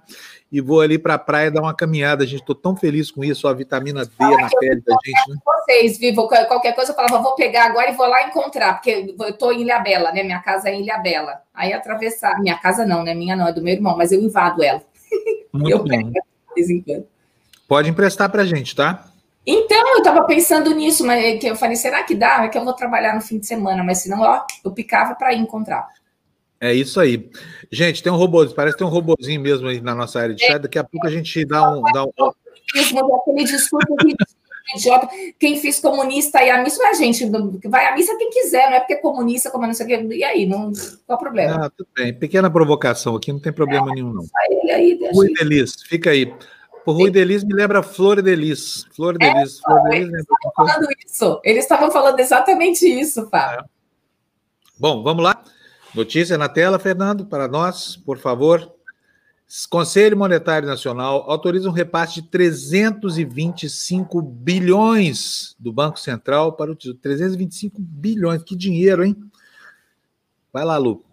e vou ali para a praia dar uma caminhada. A gente estou tão feliz com isso, a vitamina D ah, na pele da gente. Né? Vocês, Vivo, qualquer coisa eu falava, vou pegar agora e vou lá encontrar, porque eu estou em Ilha Bela, né? Minha casa é em Ilha Bela. Aí atravessar, minha casa não, né? Minha não, é do meu irmão, mas eu invado ela. Muito eu bom. pego de vez em quando. Pode emprestar para a gente, tá? Então, eu estava pensando nisso, mas é eu falei, será que dá? É que eu vou trabalhar no fim de semana, mas senão, ó, eu picava para ir encontrar. É isso aí. Gente, tem um robô, parece que tem um robozinho mesmo aí na nossa área de chat. Daqui a pouco a gente dá um. Dá um... Aquele discurso idiota. Quem fez comunista e a missa é a gente. Vai à missa quem quiser, não é porque é comunista, como não sei o quê. E aí, não, qual o problema? Ah, tudo bem. Pequena provocação aqui, não tem problema é, nenhum, não. Ele aí, Rui Delis, fica aí. O Rui Delis me lembra Flor Delis. Flor Delis. É, Flor Delis eles estavam falando isso. Eles estavam falando exatamente isso, Fábio. É. Bom, vamos lá. Notícia na tela, Fernando, para nós, por favor. Conselho Monetário Nacional autoriza um repasse de 325 bilhões do Banco Central para o Tesouro. 325 bilhões, que dinheiro, hein? Vai lá, Lu.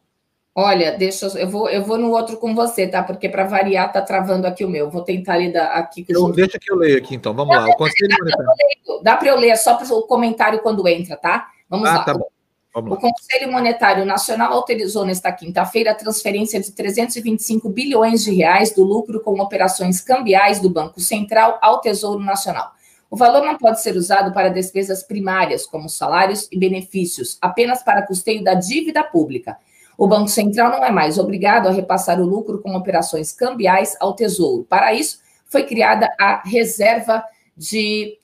Olha, deixa eu, eu vou, eu vou no outro com você, tá? Porque para variar tá travando aqui o meu. Vou tentar ler aqui. Eu, deixa que eu leio aqui, então. Vamos lá. O Conselho Monetário. Dá para eu ler, só para o comentário quando entra, tá? Vamos ah, lá. Tá bom. Vamos o lá. Conselho Monetário Nacional autorizou nesta quinta-feira a transferência de 325 bilhões de reais do lucro com operações cambiais do Banco Central ao Tesouro Nacional. O valor não pode ser usado para despesas primárias, como salários e benefícios, apenas para custeio da dívida pública. O Banco Central não é mais obrigado a repassar o lucro com operações cambiais ao Tesouro. Para isso, foi criada a reserva de.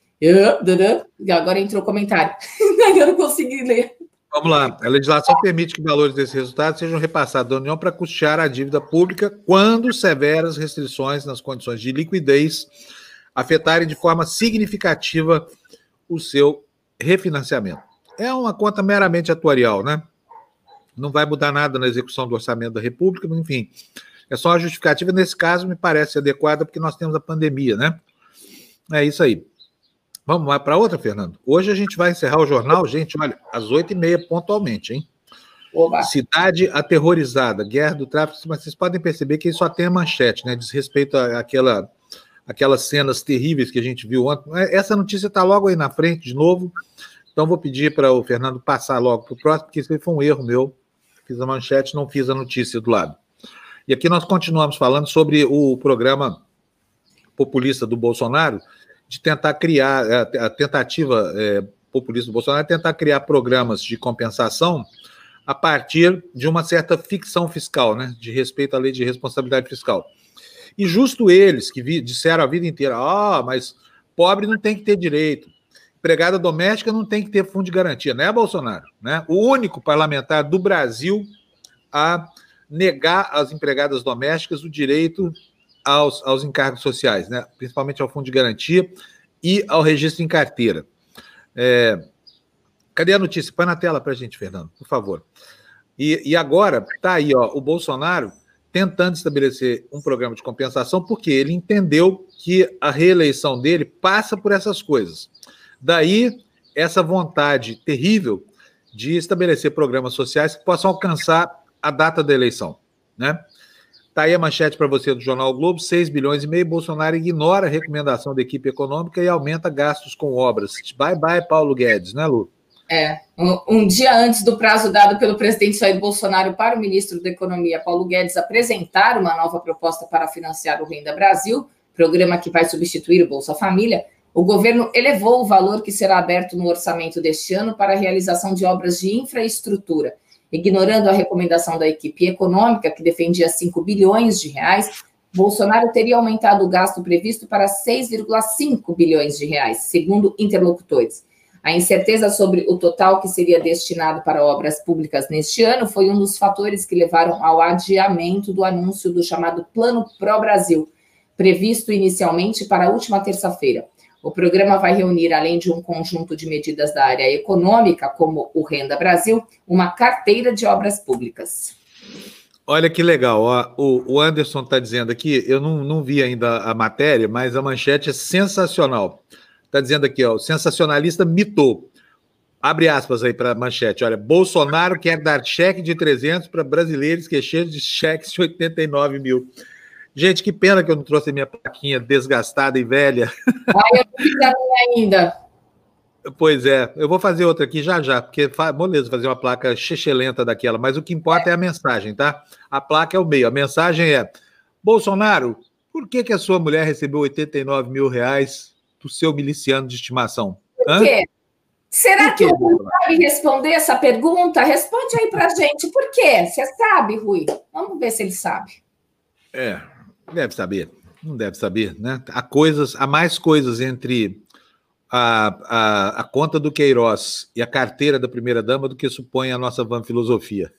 Agora entrou o comentário. Eu não consegui ler. Vamos lá. A legislação permite que valores desses resultados sejam repassados à União para custear a dívida pública quando severas restrições nas condições de liquidez afetarem de forma significativa o seu refinanciamento. É uma conta meramente atuarial, né? Não vai mudar nada na execução do orçamento da República, enfim. É só uma justificativa, nesse caso, me parece adequada, porque nós temos a pandemia, né? É isso aí. Vamos lá para outra, Fernando? Hoje a gente vai encerrar o jornal, gente, olha, às oito e meia pontualmente, hein? Oba. Cidade aterrorizada, guerra do tráfico, mas vocês podem perceber que isso só tem a manchete, né? Diz respeito àquela, aquelas cenas terríveis que a gente viu ontem. É, essa notícia está logo aí na frente, de novo. Então vou pedir para o Fernando passar logo para o próximo, porque isso foi um erro meu. Fiz a manchete, não fiz a notícia do lado. E aqui nós continuamos falando sobre o programa populista do Bolsonaro, de tentar criar, é, a tentativa é, populista do Bolsonaro é tentar criar programas de compensação a partir de uma certa ficção fiscal, né, de respeito à lei de responsabilidade fiscal. E justo eles que vi, disseram a vida inteira, ah, mas pobre não tem que ter direito, empregada doméstica não tem que ter fundo de garantia, né, Bolsonaro? Né? O único parlamentar do Brasil a negar às empregadas domésticas o direito aos, aos encargos sociais, né? principalmente ao fundo de garantia e ao registro em carteira. É, cadê a notícia? Põe na tela para a gente, Fernando, por favor. E, e agora está aí ó, o Bolsonaro tentando estabelecer um programa de compensação, porque ele entendeu que a reeleição dele passa por essas coisas. Daí essa vontade terrível de estabelecer programas sociais que possam alcançar a data da eleição, né? Tá aí a manchete para você do Jornal Globo: 6 bilhões e meio. Bolsonaro ignora a recomendação da equipe econômica e aumenta gastos com obras. Bye bye, Paulo Guedes, né, Lu? É, um, um, dia antes do prazo dado pelo presidente Jair Bolsonaro para o ministro da Economia, Paulo Guedes, apresentar uma nova proposta para financiar o Renda Brasil, programa que vai substituir o Bolsa Família, o governo elevou o valor que será aberto no orçamento deste ano para a realização de obras de infraestrutura Ignorando a recomendação da equipe econômica, que defendia 5 bilhões de reais, Bolsonaro teria aumentado o gasto previsto para 6,5 bilhões de reais, segundo interlocutores. A incerteza sobre o total que seria destinado para obras públicas neste ano foi um dos fatores que levaram ao adiamento do anúncio do chamado Plano Pro Brasil, previsto inicialmente para a última terça-feira. O programa vai reunir, além de um conjunto de medidas da área econômica, como o Renda Brasil, uma carteira de obras públicas. Olha que legal, ó, o, Anderson está dizendo aqui, eu não, não vi ainda a matéria, mas a manchete é sensacional. Está dizendo aqui, ó, o sensacionalista mitou. Abre aspas aí para a manchete. Olha, Bolsonaro quer dar cheque de 300 para brasileiros que cheios de cheques de 89 mil. Gente, que pena que eu não trouxe a minha plaquinha desgastada e velha. Ah, eu não fiz a minha ainda. Pois é, eu vou fazer outra aqui já já, porque beleza fazer uma placa chechelenta daquela, mas o que importa é. é a mensagem, tá? A placa é o meio, a mensagem é: Bolsonaro, por que, que a sua mulher recebeu 89 mil reais do seu miliciano de estimação? Por quê? Será por que o Rui sabe responder essa pergunta? Responde aí pra gente. Por quê? Você sabe, Rui? Vamos ver se ele sabe. É, Deve saber, não deve saber, né? Há coisas, há mais coisas entre a, a, a conta do Queiroz e a carteira da primeira dama do que supõe a nossa van filosofia.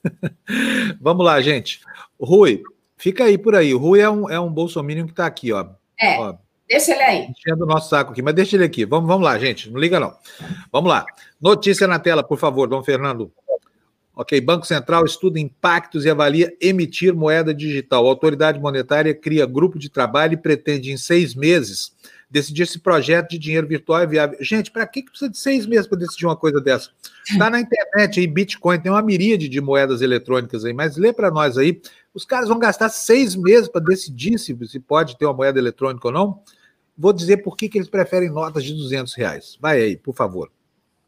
Vamos lá, gente. Rui, fica aí por aí. O Rui é um, é um bolsominion que está aqui, ó. É. Ó, deixa ele aí. Enchendo o nosso saco aqui, mas deixa ele aqui. Vamos, vamos lá, gente. Não liga, não. Vamos lá. Notícia na tela, por favor, Dom Fernando. Ok, Banco Central estuda impactos e avalia emitir moeda digital. A autoridade monetária cria grupo de trabalho e pretende, em seis meses, decidir se projeto de dinheiro virtual é viável. Gente, para que precisa de seis meses para decidir uma coisa dessa? Está na internet aí, Bitcoin, tem uma miríade de moedas eletrônicas aí, mas lê para nós aí. Os caras vão gastar seis meses para decidir se, se pode ter uma moeda eletrônica ou não. Vou dizer por que, que eles preferem notas de 200 reais. Vai aí, por favor.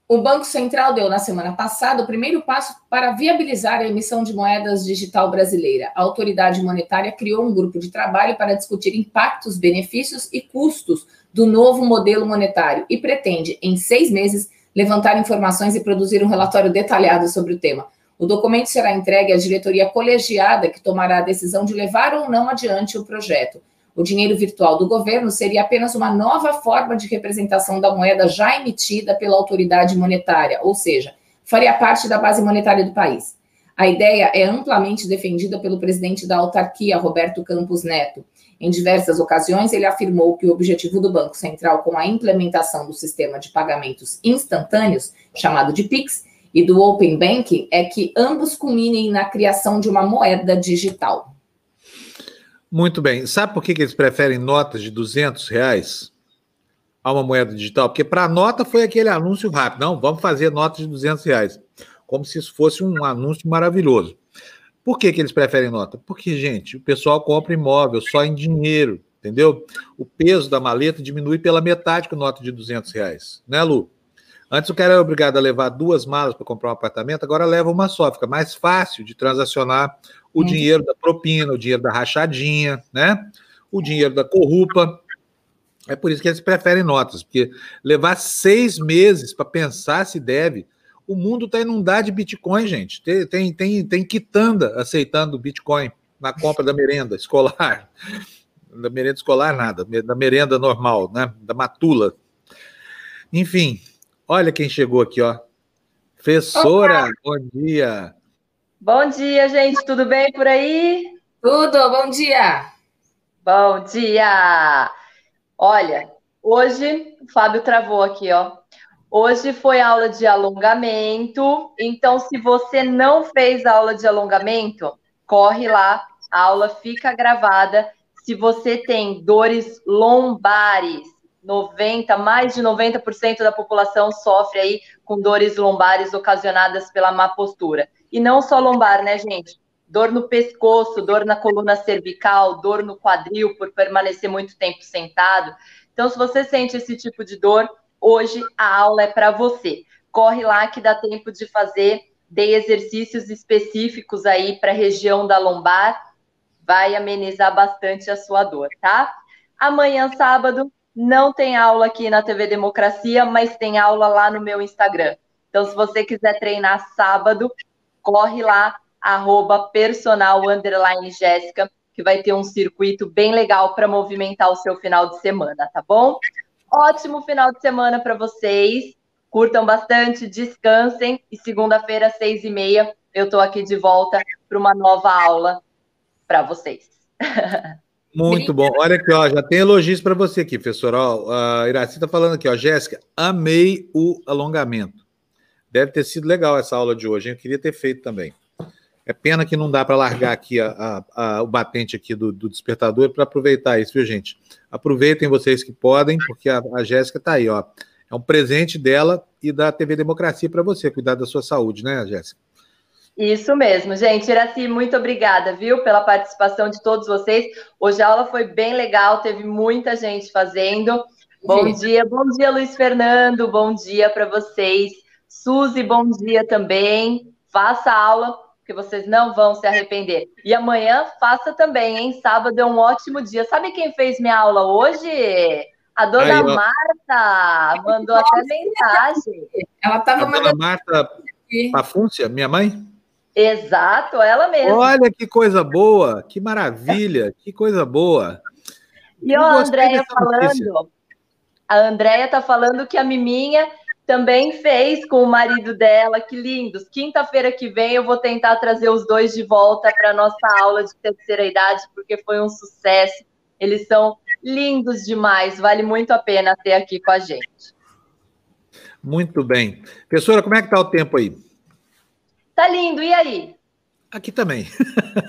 O Banco Central deu na semana passada o primeiro passo para viabilizar a emissão de moedas digital brasileira. A autoridade monetária criou um grupo de trabalho para discutir impactos, benefícios e custos do novo modelo monetário e pretende, em seis meses, levantar informações e produzir um relatório detalhado sobre o tema. O documento será entregue à diretoria colegiada, que tomará a decisão de levar ou não adiante o projeto. O dinheiro virtual do governo seria apenas uma nova forma de representação da moeda já emitida pela autoridade monetária, ou seja, faria parte da base monetária do país. A ideia é amplamente defendida pelo presidente da autarquia, Roberto Campos Neto. Em diversas ocasiões, ele afirmou que o objetivo do Banco Central com a implementação do sistema de pagamentos instantâneos, chamado de PIX, e do Open Banking é que ambos culminem na criação de uma moeda digital. Muito bem. Sabe por que, eles preferem notas de 200 reais a uma moeda digital? Porque para a nota foi aquele anúncio rápido. Não, vamos fazer notas de 200 reais. Como se isso fosse um anúncio maravilhoso. Por que, que eles preferem nota? Porque, gente, o pessoal compra imóvel só em dinheiro, entendeu? O peso da maleta diminui pela metade com nota de 200 reais, né, Lu? Antes o cara era obrigado a levar duas malas para comprar um apartamento, agora leva uma só, fica mais fácil de transacionar o uhum. dinheiro da propina, o dinheiro da rachadinha, né? O dinheiro da corrupa. É por isso que eles preferem notas, porque levar seis meses para pensar se deve. O mundo está inundado de Bitcoin, gente. Tem, tem, tem, tem quitanda aceitando Bitcoin na compra da merenda escolar. Da merenda escolar, nada. Da merenda normal, né? Da matula. Enfim, Olha quem chegou aqui, ó. Professora, bom dia. Bom dia, gente. Tudo bem por aí? Tudo, bom dia. Bom dia. Olha, hoje o Fábio travou aqui, ó. Hoje foi aula de alongamento, então se você não fez aula de alongamento, corre lá, a aula fica gravada. Se você tem dores lombares, 90, mais de 90% da população sofre aí com dores lombares ocasionadas pela má postura. E não só lombar, né, gente? Dor no pescoço, dor na coluna cervical, dor no quadril por permanecer muito tempo sentado. Então, se você sente esse tipo de dor, hoje a aula é para você. Corre lá que dá tempo de fazer, dei exercícios específicos aí para a região da lombar, vai amenizar bastante a sua dor, tá? Amanhã, sábado, não tem aula aqui na TV Democracia, mas tem aula lá no meu Instagram. Então, se você quiser treinar sábado, corre lá, arroba personal Jéssica, que vai ter um circuito bem legal para movimentar o seu final de semana, tá bom? Ótimo final de semana para vocês. Curtam bastante, descansem. E segunda-feira, seis e meia, eu estou aqui de volta para uma nova aula para vocês. Muito bom. Olha aqui, ó, já tem elogios para você aqui, professor. Ó, a Iraci está falando aqui, ó, Jéssica, amei o alongamento. Deve ter sido legal essa aula de hoje, hein? eu queria ter feito também. É pena que não dá para largar aqui a, a, a, o batente aqui do, do despertador para aproveitar isso, viu, gente? Aproveitem vocês que podem, porque a, a Jéssica está aí, ó. É um presente dela e da TV Democracia para você, cuidar da sua saúde, né, Jéssica? Isso mesmo, gente. Iraci, muito obrigada, viu, pela participação de todos vocês. Hoje a aula foi bem legal, teve muita gente fazendo. Bom Sim. dia, bom dia, Luiz Fernando, bom dia para vocês. Suzy, bom dia também. Faça a aula, porque vocês não vão se arrepender. E amanhã faça também, hein? Sábado é um ótimo dia. Sabe quem fez minha aula hoje? A dona Aí, Marta mandou até mensagem. Ela estava mandando. Dona Marta Pafúncia, minha mãe? Exato, ela mesma. Olha que coisa boa, que maravilha, que coisa boa. E ó, a Andréia falando, a Andréia tá falando que a Miminha também fez com o marido dela, que lindos. Quinta-feira que vem eu vou tentar trazer os dois de volta para nossa aula de terceira idade, porque foi um sucesso. Eles são lindos demais, vale muito a pena ter aqui com a gente. Muito bem. Professora, como é que tá o tempo aí? Tá lindo, e aí? Aqui também.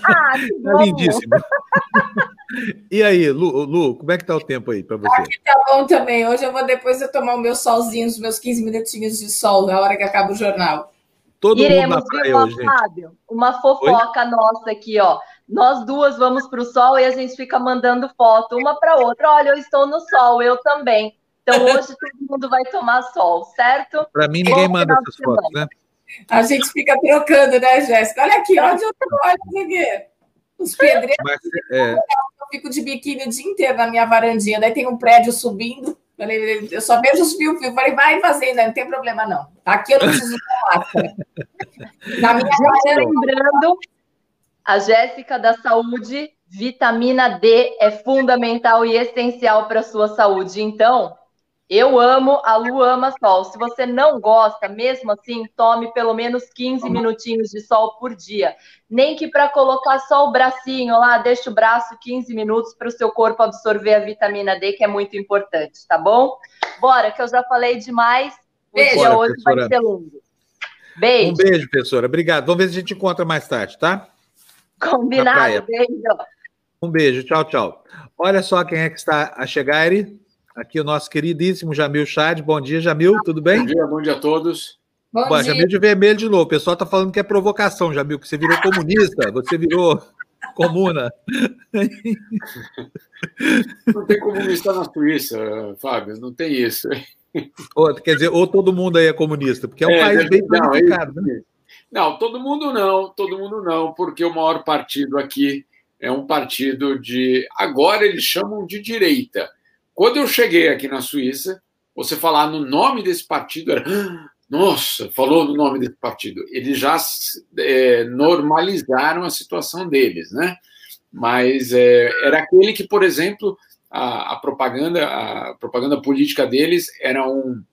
Ah, que tá bom. Tá lindíssimo. e aí, Lu, Lu, como é que tá o tempo aí para você? Aqui tá bom também. Hoje eu vou depois eu tomar o meu solzinho, os meus 15 minutinhos de sol na hora que acaba o jornal. Todo Iremos, mundo na praia hoje, Fábio, uma fofoca Oi? nossa aqui, ó. Nós duas vamos para o sol e a gente fica mandando foto uma para outra. Olha, eu estou no sol, eu também. Então hoje todo mundo vai tomar sol, certo? Para mim ninguém Bom manda essas fotos, né? A gente fica trocando, né, Jéssica? Olha aqui, onde eu tô, olha aqui. Os pedreiros. Mas, é... Eu fico de biquíni o dia inteiro na minha varandinha. Daí tem um prédio subindo. Eu só vejo os fios, fios. Falei, vai fazendo, não tem problema, não. Aqui eu não preciso de máscara. Na minha lembrando, a Jéssica da Saúde, vitamina D é fundamental e essencial para a sua saúde. Então, Eu amo, a Lu ama sol. Se você não gosta, mesmo assim, tome pelo menos 15 minutinhos de sol por dia. Nem que para colocar só o bracinho lá, deixe o braço 15 minutos para o seu corpo absorver a vitamina D, que é muito importante, tá bom? Bora, que eu já falei demais. O beijo, dia hoje professora. vai ser longo. Beijo. Um beijo, professora. Obrigado. Vamos ver se a gente encontra mais tarde, tá? Combinado. Beijo. Um beijo. Tchau, tchau. Olha só quem é que está a chegar, Eri. Aqui o nosso queridíssimo Jamil Chad. Bom dia, Jamil, tudo bem? Bom dia, bom dia a todos. Bom, bom dia. Jamil de vermelho de novo. O pessoal está falando que é provocação, Jamil, que você virou comunista, você virou comuna. Não tem comunista na Suíça, Fábio, não tem isso. Ou, quer dizer, ou todo mundo aí é comunista, porque é um é, país bem não, é né? Não, todo mundo não, todo mundo não, porque o maior partido aqui é um partido de. Agora eles chamam de direita quando eu cheguei aqui na Suíça, você falar no nome desse partido era. Ah, nossa, falou no nome desse partido. Eles já é, normalizaram a situação deles, né? Mas é, era aquele que, por exemplo, a, a, propaganda, a propaganda política deles era um,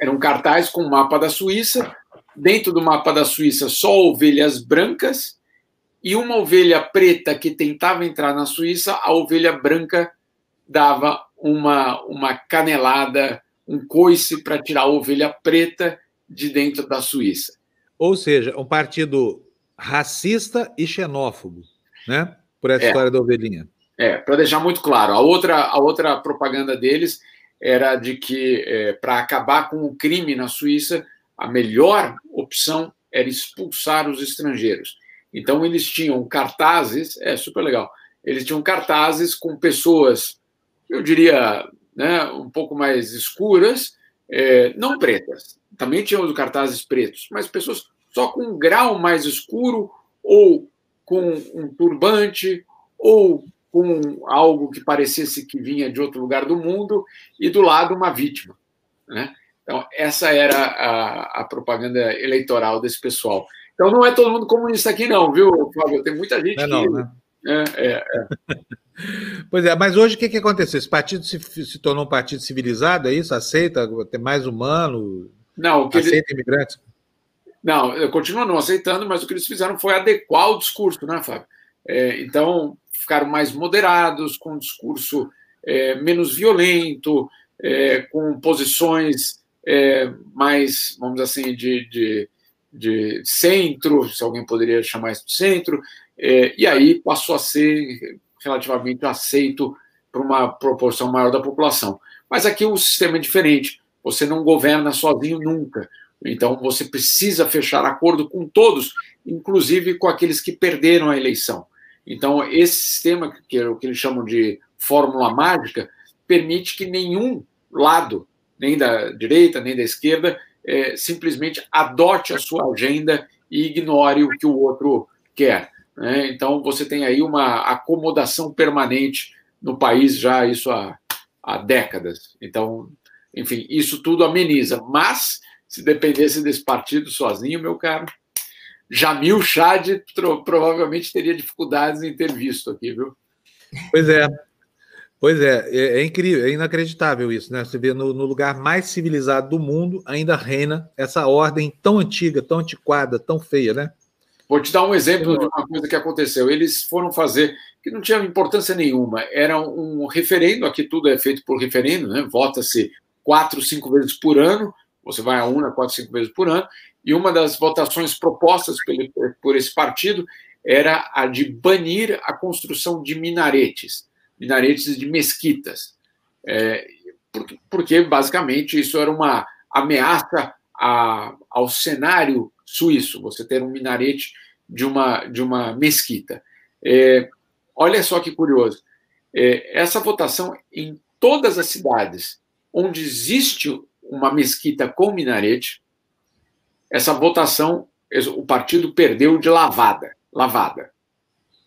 era um cartaz com o um mapa da Suíça. Dentro do mapa da Suíça, só ovelhas brancas e uma ovelha preta que tentava entrar na Suíça, a ovelha branca dava uma, uma canelada, um coice para tirar a ovelha preta de dentro da Suíça. Ou seja, um partido racista e xenófobo, né? Por essa é. história da ovelhinha. É, para deixar muito claro, a outra, a outra propaganda deles era de que, é, para acabar com o crime na Suíça, a melhor opção era expulsar os estrangeiros. Então, eles tinham cartazes, é super legal, eles tinham cartazes com pessoas eu diria, né, um pouco mais escuras, é, não pretas. Também tínhamos cartazes pretos, mas pessoas só com um grau mais escuro ou com um turbante ou com algo que parecesse que vinha de outro lugar do mundo e do lado uma vítima. Né? Então, essa era a, a, propaganda eleitoral desse pessoal. Então, não é todo mundo comunista aqui, não, viu, Fábio? Tem muita gente não, que. Não, né? É, é, é. Pois é, mas hoje o que, que aconteceu? Esse partido se, se tornou um partido civilizado, é isso? Aceita ter mais humano? Não, aceita ele... imigrantes? Não, continua não aceitando, mas o que eles fizeram foi adequar o discurso, né, Fábio? É, então, ficaram mais moderados, com um discurso é, menos violento, é, com posições é, mais, vamos assim, de, de, de centro, se alguém poderia chamar isso de centro, é, e aí passou a ser relativamente aceito para uma proporção maior da população. Mas aqui o sistema é diferente. Você não governa sozinho nunca. Então você precisa fechar acordo com todos, inclusive com aqueles que perderam a eleição. Então esse sistema, que é o que eles chamam de fórmula mágica, permite que nenhum lado, nem da direita nem da esquerda, é, simplesmente adote a sua agenda e ignore o que o outro quer. Né? Então, você tem aí uma acomodação permanente no país, já isso há, há décadas. Então, enfim, isso tudo ameniza. Mas, se dependesse desse partido sozinho, meu caro, Jamil Chad provavelmente teria dificuldades em ter visto aqui, viu? Pois é. Pois é, é, é incrível, é inacreditável isso, né? Você vê no, no, lugar mais civilizado do mundo ainda reina essa ordem tão antiga, tão antiquada, tão feia, né? Vou te dar um exemplo de uma coisa que aconteceu. Eles foram fazer, que não tinha importância nenhuma, era um referendo, aqui tudo é feito por referendo, né? vota-se quatro, cinco vezes por ano, você vai a uma, quatro, cinco vezes por ano, e uma das votações propostas por esse partido era a de banir a construção de minaretes, minaretes de mesquitas, é, porque, basicamente isso era uma ameaça a, ao cenário suíço, você ter um minarete de uma, de uma mesquita. É, olha só que curioso. É, essa votação em todas as cidades onde existe uma mesquita com minarete, essa votação o partido perdeu de lavada, lavada.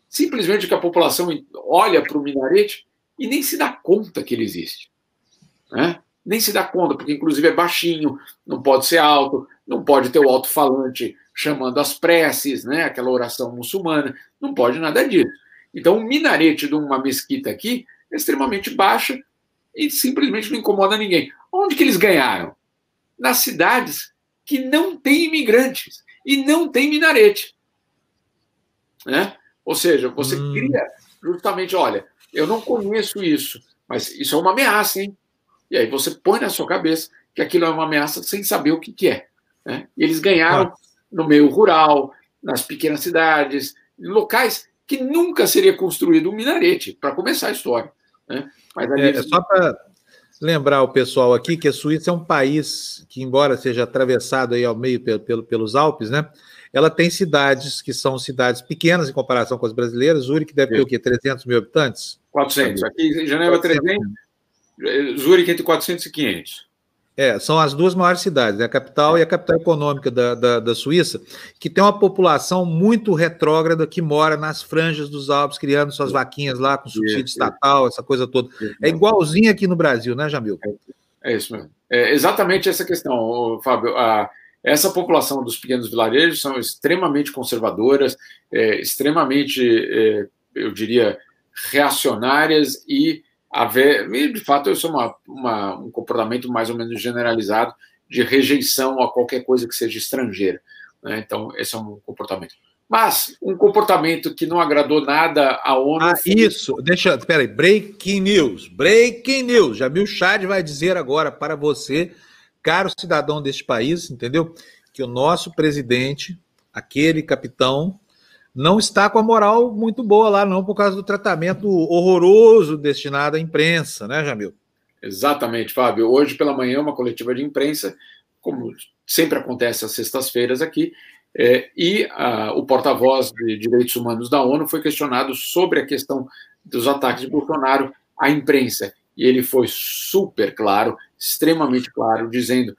Simplesmente que a população olha para o minarete e nem se dá conta que ele existe. Né? Nem se dá conta, porque inclusive é baixinho, não pode ser alto, não pode ter o alto-falante chamando as preces, né, aquela oração muçulmana, não pode nada disso. Então, o minarete de uma mesquita aqui é extremamente baixa e simplesmente não incomoda ninguém. Onde que eles ganharam? Nas cidades que não têm imigrantes e não tem minarete. Né? Ou seja, você hum. cria justamente, olha, eu não conheço isso, mas isso é uma ameaça, hein? E aí você põe na sua cabeça que aquilo é uma ameaça sem saber o que, que é. Né? E eles ganharam ah. no meio rural, nas pequenas cidades, em locais que nunca seria construído um minarete, para começar a história. Né? Mas ali, é, é só para lembrar o pessoal aqui que a Suíça é um país que, embora seja atravessado aí ao meio pelo, pelo, pelos Alpes, né? Ela tem cidades que são cidades pequenas em comparação com as brasileiras. Zurique deve ter o quê? 300 mil habitantes? 400. Aqui em Genebra, 400. 300. Zurique entre 400 e 500. É, são as duas maiores cidades, né? a capital e a capital econômica da, da, da, Suíça, que tem uma população muito retrógrada que mora nas franjas dos Alpes, criando suas vaquinhas lá com subsídio estatal, essa coisa toda. É igualzinho aqui no Brasil, né, Jamil? É, é isso mesmo. É exatamente essa questão, Fábio. A, essa população dos pequenos vilarejos são extremamente conservadoras, é, extremamente, é, eu diria, reacionárias e haver, de fato, isso é uma, uma, um comportamento mais ou menos generalizado de rejeição a qualquer coisa que seja estrangeira. Né? Então, esse é um comportamento. Mas um comportamento que não agradou nada à ONU. Ah, foi... isso. Deixa, peraí, breaking news. Breaking news. O Chad vai dizer agora para você, caro cidadão deste país, entendeu? Que o nosso presidente, aquele capitão, não está com a moral muito boa lá, não, por causa do tratamento horroroso destinado à imprensa, né, Jamil? Exatamente, Fábio. Hoje pela manhã, uma coletiva de imprensa, como sempre acontece às sextas-feiras aqui, é, e a, o porta-voz de direitos humanos da ONU foi questionado sobre a questão dos ataques de Bolsonaro à imprensa. E ele foi super claro, extremamente claro, dizendo,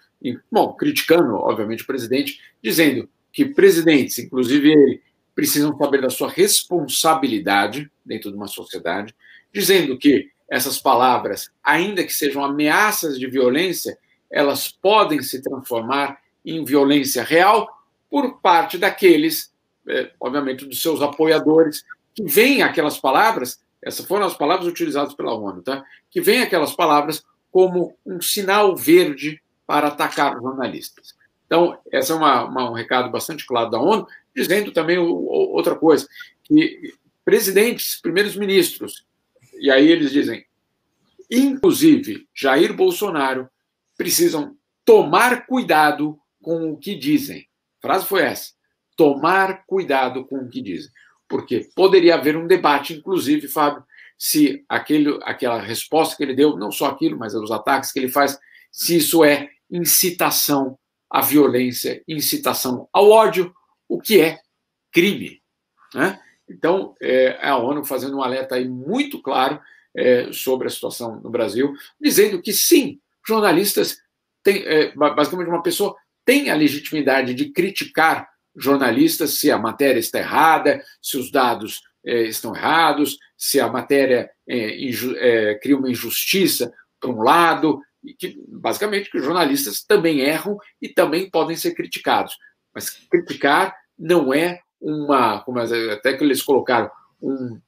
bom, criticando, obviamente, o presidente, dizendo que presidentes, inclusive ele, precisam saber da sua responsabilidade dentro de uma sociedade, dizendo que essas palavras, ainda que sejam ameaças de violência, elas podem se transformar em violência real por parte daqueles, é, obviamente, dos seus apoiadores, que veem aquelas palavras, essas foram as palavras utilizadas pela ONU, tá? que veem aquelas palavras como um sinal verde para atacar jornalistas. Então, esse é uma, uma, um recado bastante claro da ONU, dizendo também outra coisa, que presidentes, primeiros ministros, e aí eles dizem, inclusive Jair Bolsonaro, precisam tomar cuidado com o que dizem. A frase foi essa: tomar cuidado com o que dizem. Porque poderia haver um debate, inclusive, Fábio, se aquele, aquela resposta que ele deu, não só aquilo, mas os ataques que ele faz, se isso é incitação à violência, incitação ao ódio o que é crime. Né? Então, é, a ONU fazendo um alerta aí muito claro é, sobre a situação no Brasil, dizendo que sim, jornalistas têm, é, basicamente uma pessoa tem a legitimidade de criticar jornalistas se a matéria está errada, se os dados é, estão errados, se a matéria é, é, cria uma injustiça para um lado, e que basicamente que os jornalistas também erram e também podem ser criticados. Mas criticar não é uma, como até que eles colocaram, um,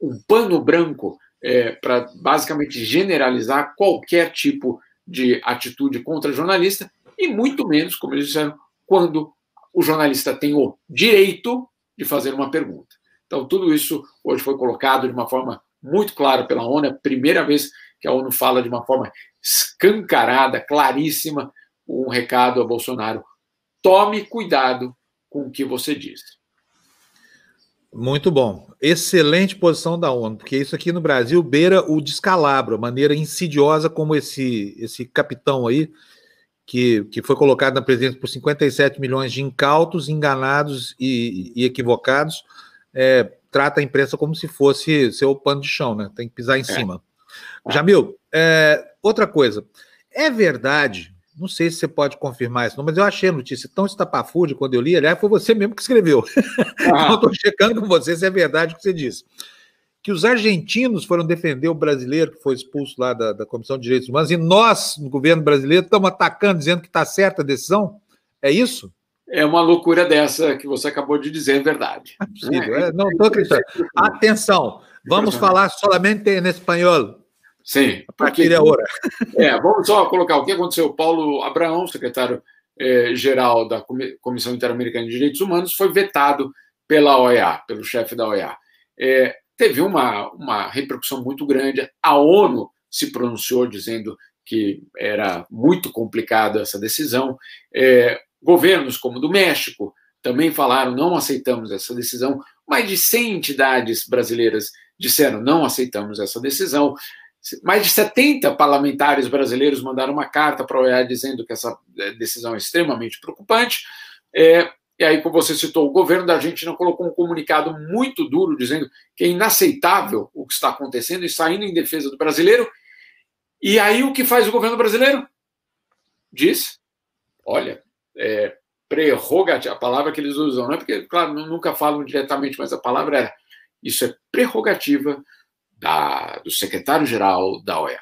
um pano branco é, para basicamente generalizar qualquer tipo de atitude contra jornalista, e muito menos, como eles disseram, quando o jornalista tem o direito de fazer uma pergunta. Então, tudo isso hoje foi colocado de uma forma muito clara pela ONU, é a primeira vez que a ONU fala de uma forma escancarada, claríssima, um recado a Bolsonaro Tome cuidado com o que você diz. Muito bom. Excelente posição da ONU, porque isso aqui no Brasil beira o descalabro, a maneira insidiosa como esse, esse capitão aí, que, que foi colocado na presidência por 57 milhões de incautos, enganados e, e equivocados, é, trata a imprensa como se fosse seu pano de chão, né? Tem que pisar em é. cima. Jamil, é, outra coisa. É verdade não sei se você pode confirmar isso, mas eu achei a notícia tão estapafúrdia quando eu li. Aliás, foi você mesmo que escreveu. Ah. então, estou checando com você se é verdade o que você disse. Que os argentinos foram defender o brasileiro que foi expulso lá da, da Comissão de Direitos Humanos e nós, no governo brasileiro, estamos atacando, dizendo que está certa a decisão? É isso? É uma loucura dessa que você acabou de dizer, é verdade. É possível, é, não estou acreditando. Atenção, vamos falar solamente em espanhol. Sim. A partir de agora. É, vamos só colocar o que aconteceu. Paulo Abraão, secretário-geral eh, da Comissão Interamericana de Direitos Humanos, foi vetado pela OEA, pelo chefe da OEA. É, teve uma, uma repercussão muito grande. A ONU se pronunciou dizendo que era muito complicada essa decisão. É, governos como o do México também falaram não aceitamos essa decisão. Mais de 100 entidades brasileiras disseram não aceitamos essa decisão. Mais de 70 parlamentares brasileiros mandaram uma carta para a OEA dizendo que essa é, decisão é extremamente preocupante. É, e aí, como você citou, o governo da Argentina colocou um comunicado muito duro dizendo que é inaceitável o que está acontecendo e saindo em defesa do brasileiro. E aí, o que faz o governo brasileiro? Diz: olha, é, prerrogativa, a palavra que eles usam, não é porque, claro, nunca falam diretamente, mas a palavra é: isso é prerrogativa da, do secretário-geral da OEA.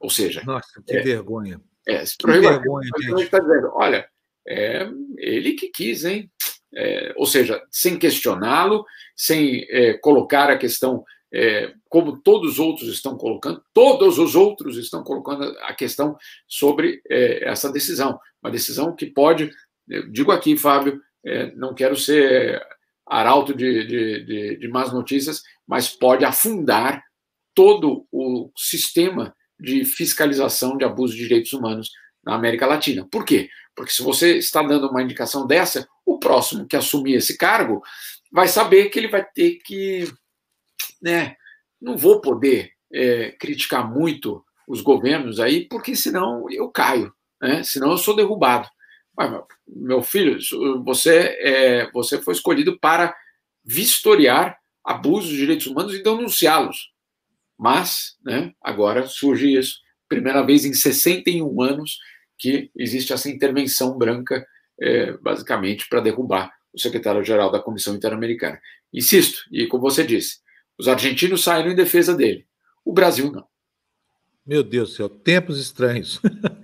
Ou seja. Nossa, que é, vergonha. É, que vergonha, gente. está dizendo: olha, é ele que quis, hein? É, ou seja, sem questioná-lo, sem é, colocar a questão é, como todos os outros estão colocando, todos os outros estão colocando a questão sobre é, essa decisão. Uma decisão que pode, digo aqui, Fábio, é, não quero ser arauto de, de, de, de más notícias, mas pode afundar todo o sistema de fiscalização de abuso de direitos humanos na América Latina. Por quê? Porque se você está dando uma indicação dessa, o próximo que assumir esse cargo vai saber que ele vai ter que. Né, não vou poder é, criticar muito os governos aí, porque senão eu caio, né? senão eu sou derrubado. Mas, meu filho, você, é, você foi escolhido para vistoriar abusos de direitos humanos e denunciá-los. Mas, né, agora surge isso, primeira vez em 61 anos que existe essa intervenção branca, é, basicamente, para derrubar o secretário-geral da Comissão Interamericana. Insisto, e como você disse, os argentinos saíram em defesa dele, o Brasil não. Meu Deus do céu, tempos estranhos,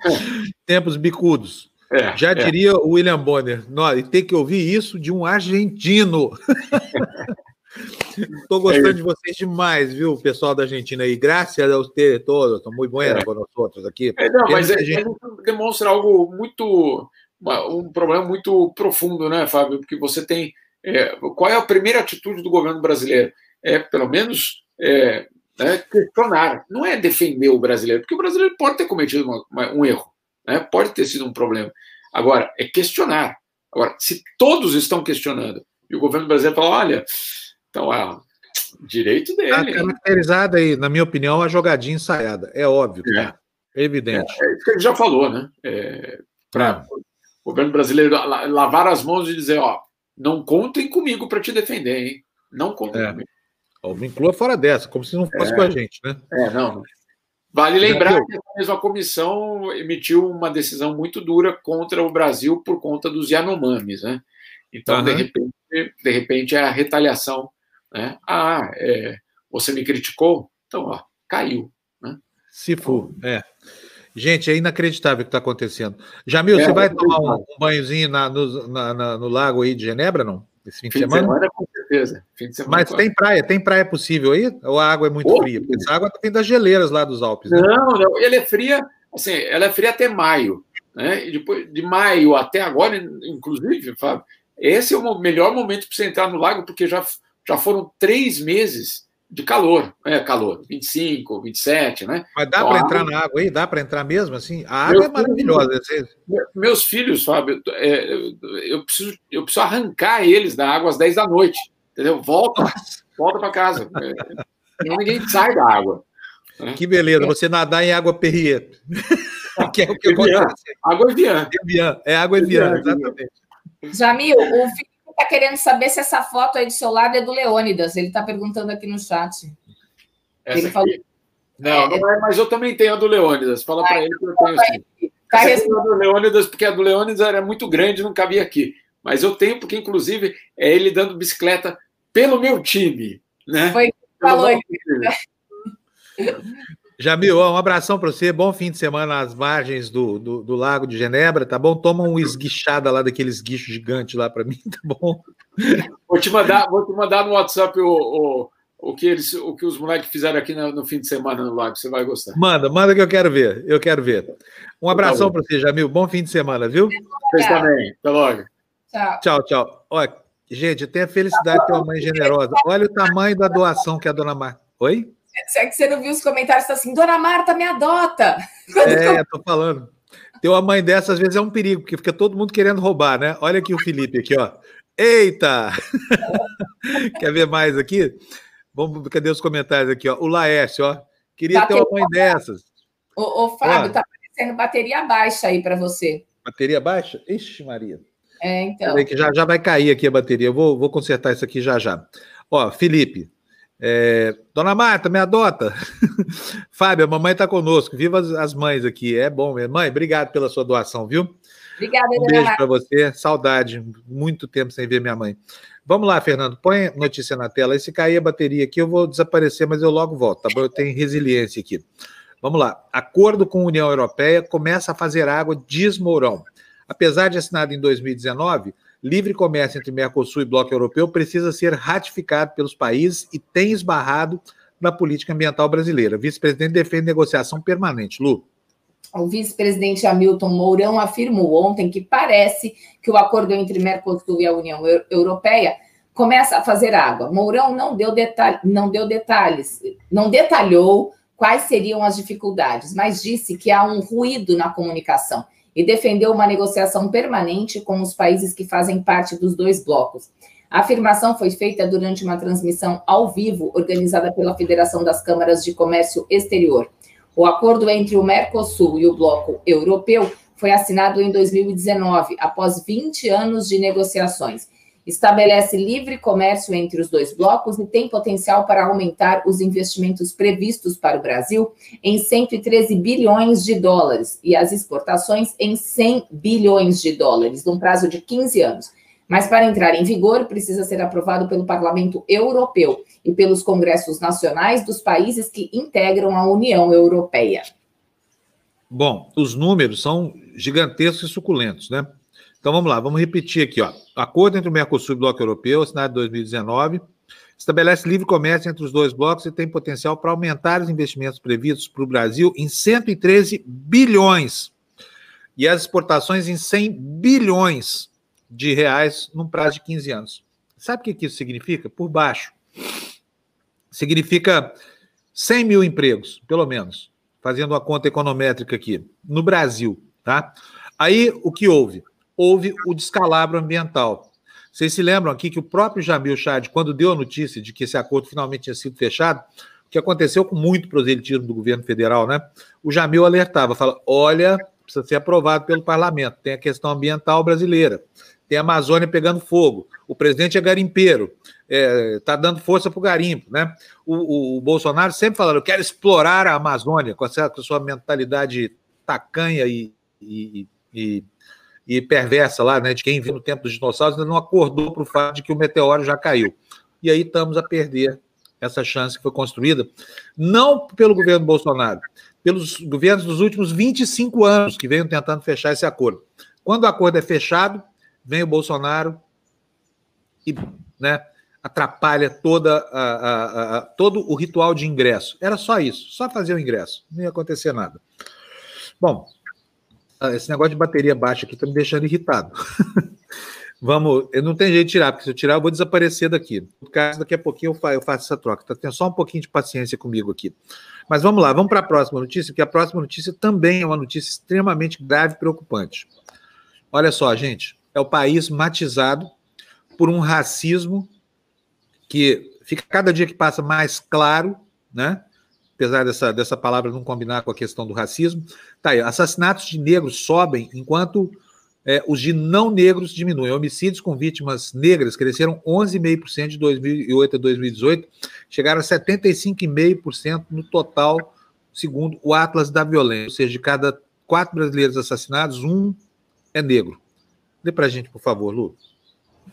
tempos bicudos. É, Já é. diria o William Bonner, e tem que ouvir isso de um argentino. Estou gostando é de vocês demais, viu, pessoal da Argentina aí. Graças a vocês todos, estão muito buenas é. com nós outros aqui. É, não, mas a gente... demonstra algo muito. um problema muito profundo, né, Fábio? Porque você tem. É, qual é a primeira atitude do governo brasileiro? É, pelo menos, é, né, questionar. Não é defender o brasileiro, porque o brasileiro pode ter cometido uma, uma, um erro, né, pode ter sido um problema. Agora, é questionar. Agora, se todos estão questionando e o governo brasileiro fala: olha então, é direito dele. Está caracterizada aí, na minha opinião, a jogadinha ensaiada. É óbvio, é, tá? é evidente. É, é, isso que ele já falou, né? É, Para é. o governo brasileiro lavar as mãos e dizer: ó, não contem comigo para te defender, hein? Não contem é. comigo. Me inclua fora dessa, como se não fosse é. com a gente, né? É, não. Vale lembrar que a mesma comissão emitiu uma decisão muito dura contra o Brasil por conta dos Yanomamis, né? Então, uhum. de, repente, de repente, é a retaliação né? Ah, é, você me criticou? Então, ó, caiu. Né? Se for, é. Gente, é inacreditável o que está acontecendo. Jamil, é, você vai tomar um, um banhozinho na, no, na, na, no lago aí de Genebra, não? Esse fim, fim de semana? De semana, com certeza. Semana, Mas tem praia, tem praia possível aí? Ou a água é muito fria? Porque essa água vem das geleiras lá dos Alpes. Né? Não, não, ela é fria, assim, ela é fria até maio. Né? E depois de maio até agora, inclusive, Fábio, esse é o melhor momento para você entrar no lago, porque já já foram três meses de calor, é calor, 25, 27, né? Mas dá então, para entrar na água aí? Dá para entrar mesmo assim? A água é maravilhosa. Meus filhos, Fábio, é, eu, preciso, eu preciso arrancar eles da água às 10 da noite, entendeu? Volta, volta para casa. É, ninguém sai da água. Né? Que beleza, você nadar em água Perrier. que é o que acontece. Água Evian. É água Evian, exatamente. Jamil, o está querendo saber se essa foto aí do seu lado é do Leônidas. Ele está perguntando aqui no chat. Essa ele falou... Não, é, não é, mas eu também tenho a do Leônidas. Fala para ele que eu tenho sim. Tá é a do Leônidas, porque a do Leônidas era muito grande, não cabia aqui. Mas eu tenho, porque, inclusive, é ele dando bicicleta pelo meu time. Né? Foi falou aqui. Jamil, um abração para você, bom fim de semana às margens do, do, do, Lago de Genebra, tá bom? Toma um esguichada lá daqueles esguicho gigante lá para mim, tá bom? Vou te mandar, vou te mandar no WhatsApp o, o, o que eles, o que os moleques fizeram aqui no, no, fim de semana no lago. Você vai gostar. Manda, manda que eu quero ver. Eu quero ver. Um abração para você, Jamil. Bom fim de semana, viu? Vocês também. Até logo. Tchau. Tchau, tchau. Olha, gente, eu tenho a felicidade de ter uma mãe generosa. Olha o tamanho da doação que a dona Marta. Oi? É que você não viu os comentários, tá assim, Dona Marta, me adota. É, tô falando. Ter uma mãe dessa, às vezes, é um perigo, porque fica todo mundo querendo roubar, né? Olha aqui o Felipe, aqui, ó. Eita! Quer ver mais aqui? Vamos, cadê os comentários aqui, ó? O Laércio, ó. Queria ter uma mãe dessas. Ô, ô Fábio, ó. tá aparecendo bateria baixa aí para você. Bateria baixa? Ixi, Maria. É, então. Que já, já vai cair aqui a bateria. Eu vou, vou consertar isso aqui já já. Ó, Felipe. É, Dona Marta, me adota. Fábio, a mamãe está conosco. Viva as, as, mães aqui. É bom mesmo. Mãe, obrigado pela sua doação, viu? Obrigada, Um beijo para você. Saudade. Muito tempo sem ver minha mãe. Vamos lá, Fernando. Põe notícia na tela. E se cair a bateria aqui, eu vou desaparecer, mas eu logo volto, tá bom? Eu tenho resiliência aqui. Vamos lá. Acordo com a União Europeia começa a fazer água, diz Mourão. Apesar de assinado em 2019, livre comércio entre Mercosul e Bloco Europeu precisa ser ratificado pelos países e tem esbarrado na política ambiental brasileira. Vice-presidente defende negociação permanente. Lu. O vice-presidente Hamilton Mourão afirmou ontem que parece que o acordo entre Mercosul e a União Europeia começa a fazer água. Mourão não deu, não deu detalhes, não detalhou quais seriam as dificuldades, mas disse que há um ruído na comunicação e defendeu uma negociação permanente com os países que fazem parte dos dois blocos. A afirmação foi feita durante uma transmissão ao vivo organizada pela Federação das Câmaras de Comércio Exterior. O acordo entre o Mercosul e o Bloco Europeu foi assinado em 2019, após 20 anos de negociações estabelece livre comércio entre os dois blocos e tem potencial para aumentar os investimentos previstos para o Brasil em 113 bilhões de dólares e as exportações em 100 bilhões de dólares, num prazo de 15 anos. Mas para entrar em vigor, precisa ser aprovado pelo Parlamento Europeu e pelos congressos nacionais dos países que integram a União Europeia. Bom, os números são gigantescos e suculentos, né? Então vamos lá, vamos repetir aqui, ó. Acordo entre o Mercosul e o Bloco Europeu, assinado em 2019, estabelece livre comércio entre os dois blocos e tem potencial para aumentar os investimentos previstos para o Brasil em 113 bilhões e as exportações em 100 bilhões de reais num prazo de 15 anos. Sabe o que isso significa? Por baixo. Significa 100 mil empregos, pelo menos, fazendo uma conta econométrica aqui, no Brasil, tá? Aí, o que houve? Houve o descalabro ambiental. Vocês se lembram aqui que o próprio Jamil Chad, quando deu a notícia de que esse acordo finalmente tinha sido fechado, o que aconteceu com muito proselitismo do governo federal, né? O Jamil alertava, fala: olha, precisa ser aprovado pelo parlamento, tem a questão ambiental brasileira, tem a Amazônia pegando fogo, o presidente é garimpeiro, está é, tá dando força para o garimpo, né? O, o, Bolsonaro sempre falando: eu quero explorar a Amazônia com a sua mentalidade tacanha e, e, e e perversa lá, né, de quem viu no tempo dos dinossauros, ainda não acordou para o fato de que o meteoro já caiu. E aí estamos a perder essa chance que foi construída, não pelo governo Bolsonaro, pelos governos dos últimos 25 anos que venham tentando fechar esse acordo. Quando o acordo é fechado, vem o Bolsonaro e né, atrapalha toda a, a, a, todo o ritual de ingresso. Era só isso, só fazer o ingresso, não ia acontecer nada. Bom, esse negócio de bateria baixa aqui está me deixando irritado. Vamos, eu não tenho jeito de tirar, porque se eu tirar, eu vou desaparecer daqui. No caso, daqui a pouquinho eu faço, essa troca. Tá? Tem só um pouquinho de paciência comigo aqui. Mas vamos lá, vamos para a próxima notícia, que a próxima notícia também é uma notícia extremamente grave e preocupante. Olha só, gente, é o país matizado por um racismo que fica cada dia que passa mais claro, né? Apesar dessa, dessa palavra não combinar com a questão do racismo. Tá aí, assassinatos de negros sobem enquanto é, os de não negros diminuem. Homicídios com vítimas negras cresceram 11,5% de 2008 a 2018, chegaram a 75,5% no total, segundo o Atlas da Violência. Ou seja, de cada quatro brasileiros assassinados, um é negro. Dê para a gente, por favor, Lu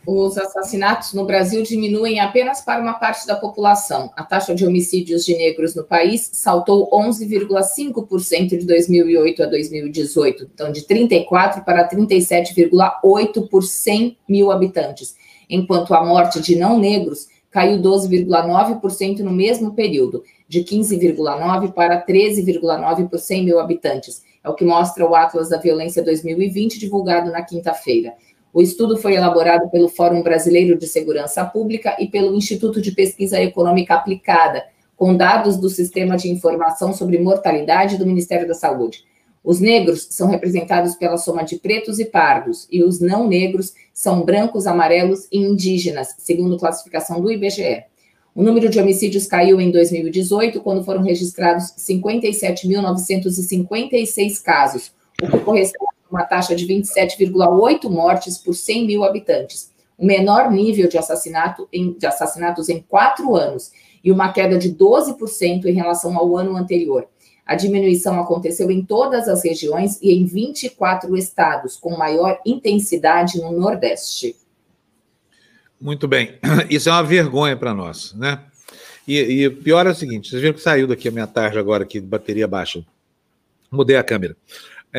os assassinatos no Brasil diminuem apenas para uma parte da população. A taxa de homicídios de negros no país saltou 11,5% de 2008 a 2018, então de 34 para 37,8 por 100 mil habitantes, enquanto a morte de não negros caiu 12,9% no mesmo período, de 15,9 para 13,9 por 100 mil habitantes. É o que mostra o Atlas da Violência 2020, divulgado na quinta-feira. O estudo foi elaborado pelo Fórum Brasileiro de Segurança Pública e pelo Instituto de Pesquisa Econômica Aplicada, com dados do Sistema de Informação sobre Mortalidade do Ministério da Saúde. Os negros são representados pela soma de pretos e pardos, e os não negros são brancos, amarelos e indígenas, segundo classificação do IBGE. O número de homicídios caiu em 2018, quando foram registrados 57.956 casos, o que corresponde uma taxa de 27,8 mortes por 100 mil habitantes, o menor nível de, assassinato em, de assassinatos em quatro anos, e uma queda de 12% em relação ao ano anterior. A diminuição aconteceu em todas as regiões e em 24 estados, com maior intensidade no Nordeste. Muito bem. Isso é uma vergonha para nós, né? E, e pior é o seguinte: vocês viram que saiu daqui a minha tarde agora, aqui, bateria baixa. Mudei a câmera.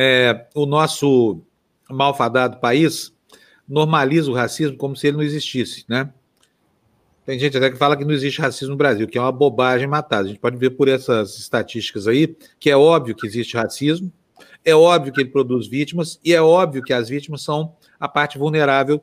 É, o nosso malfadado país normaliza o racismo como se ele não existisse, né? Tem gente até que fala que não existe racismo no Brasil, que é uma bobagem matada. A gente pode ver por essas estatísticas aí que é óbvio que existe racismo, é óbvio que ele produz vítimas e é óbvio que as vítimas são a parte vulnerável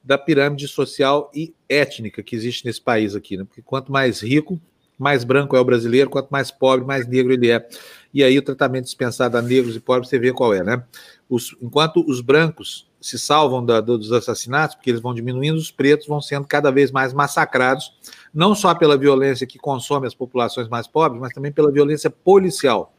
da pirâmide social e étnica que existe nesse país aqui, né? Porque quanto mais rico, mais branco é o brasileiro, quanto mais pobre, mais negro ele é. E aí o tratamento dispensado a negros e pobres, você vê qual é, né? Os, enquanto os brancos se salvam da, dos assassinatos, porque eles vão diminuindo, os pretos vão sendo cada vez mais massacrados, não só pela violência que consome as populações mais pobres, mas também pela violência policial.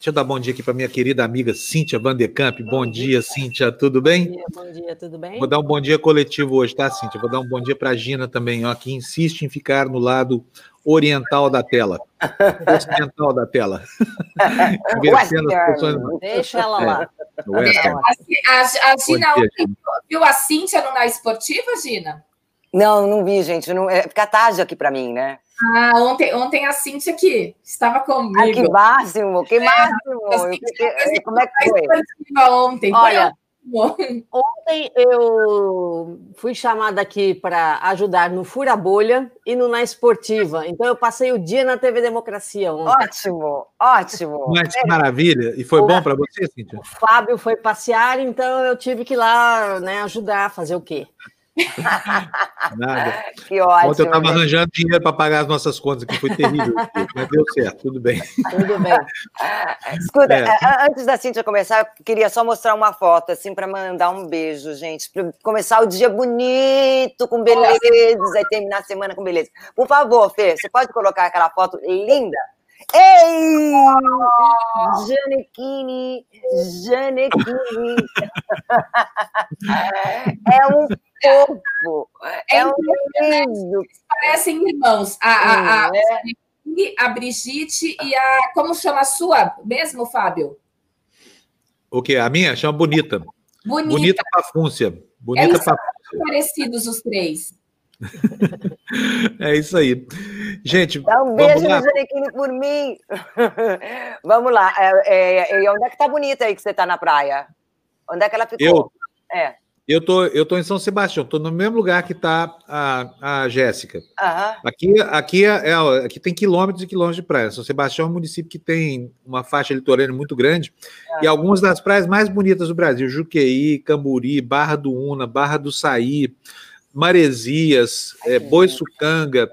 Deixa eu dar bom dia aqui para minha querida amiga Cíntia Vandercamp. Bom, bom dia, dia, Cíntia, tudo bem? Bom dia, bom dia, tudo bem? Vou dar um bom dia coletivo hoje, tá, Cíntia? Vou dar um bom dia para a Gina também, ó, que insiste em ficar no lado oriental da tela. Ocidental da tela. Deixa ela lá. É, a, a, a Gina viu a Cíntia no Na Esportiva, Gina? Não, não vi, gente. Não, é, fica tarde aqui para mim, né? Ah, ontem, ontem a Cintia aqui estava comigo. Ah, que máximo, que é, máximo. É, fiquei, como é que foi? Ontem, Olha, ontem eu fui chamada aqui para ajudar no Fura Bolha e no Na Esportiva. Então eu passei o dia na TV Democracia ontem. Ótimo, ótimo. Mas que maravilha. E foi o, bom para você, Cintia? O Fábio foi passear, então eu tive que ir lá né, ajudar, fazer o quê? Nada. Que ótimo. Ontem eu estava arranjando dinheiro para pagar as nossas contas, que foi terrível, mas deu certo, tudo bem. Tudo bem. Escuta, é. antes da Cintia começar, eu queria só mostrar uma foto, assim, para mandar um beijo, gente, para começar o dia bonito, com beleza, e terminar a semana com beleza. Por favor, Fê, você pode colocar aquela foto linda? Ei! Janequine, Janequine. é um fofo, é, é um lindo. Parecem irmãos. A, a, a, é. a Brigitte e a. Como chama a sua mesmo, Fábio? O que? A minha? Chama Bonita. Bonita. Bonita Pafúncia. Bonita Eles Pafúncia. São parecidos os três. é isso aí. Gente, Dá um beijo no Janequine por mim. vamos lá. É, é, onde é que tá bonita aí que você tá na praia? Onde é que ela ficou? Eu, é. eu, tô, eu tô em São Sebastião, tô no mesmo lugar que tá a, a Jéssica. Uhum. Aqui, aqui, é, é, aqui tem quilômetros e quilômetros de praia. São Sebastião é um município que tem uma faixa litorânea muito grande uhum. e algumas das praias mais bonitas do Brasil: Juqueí, Camburi, Barra do Una, Barra do Saí. Maresias, é, Boiçucanga,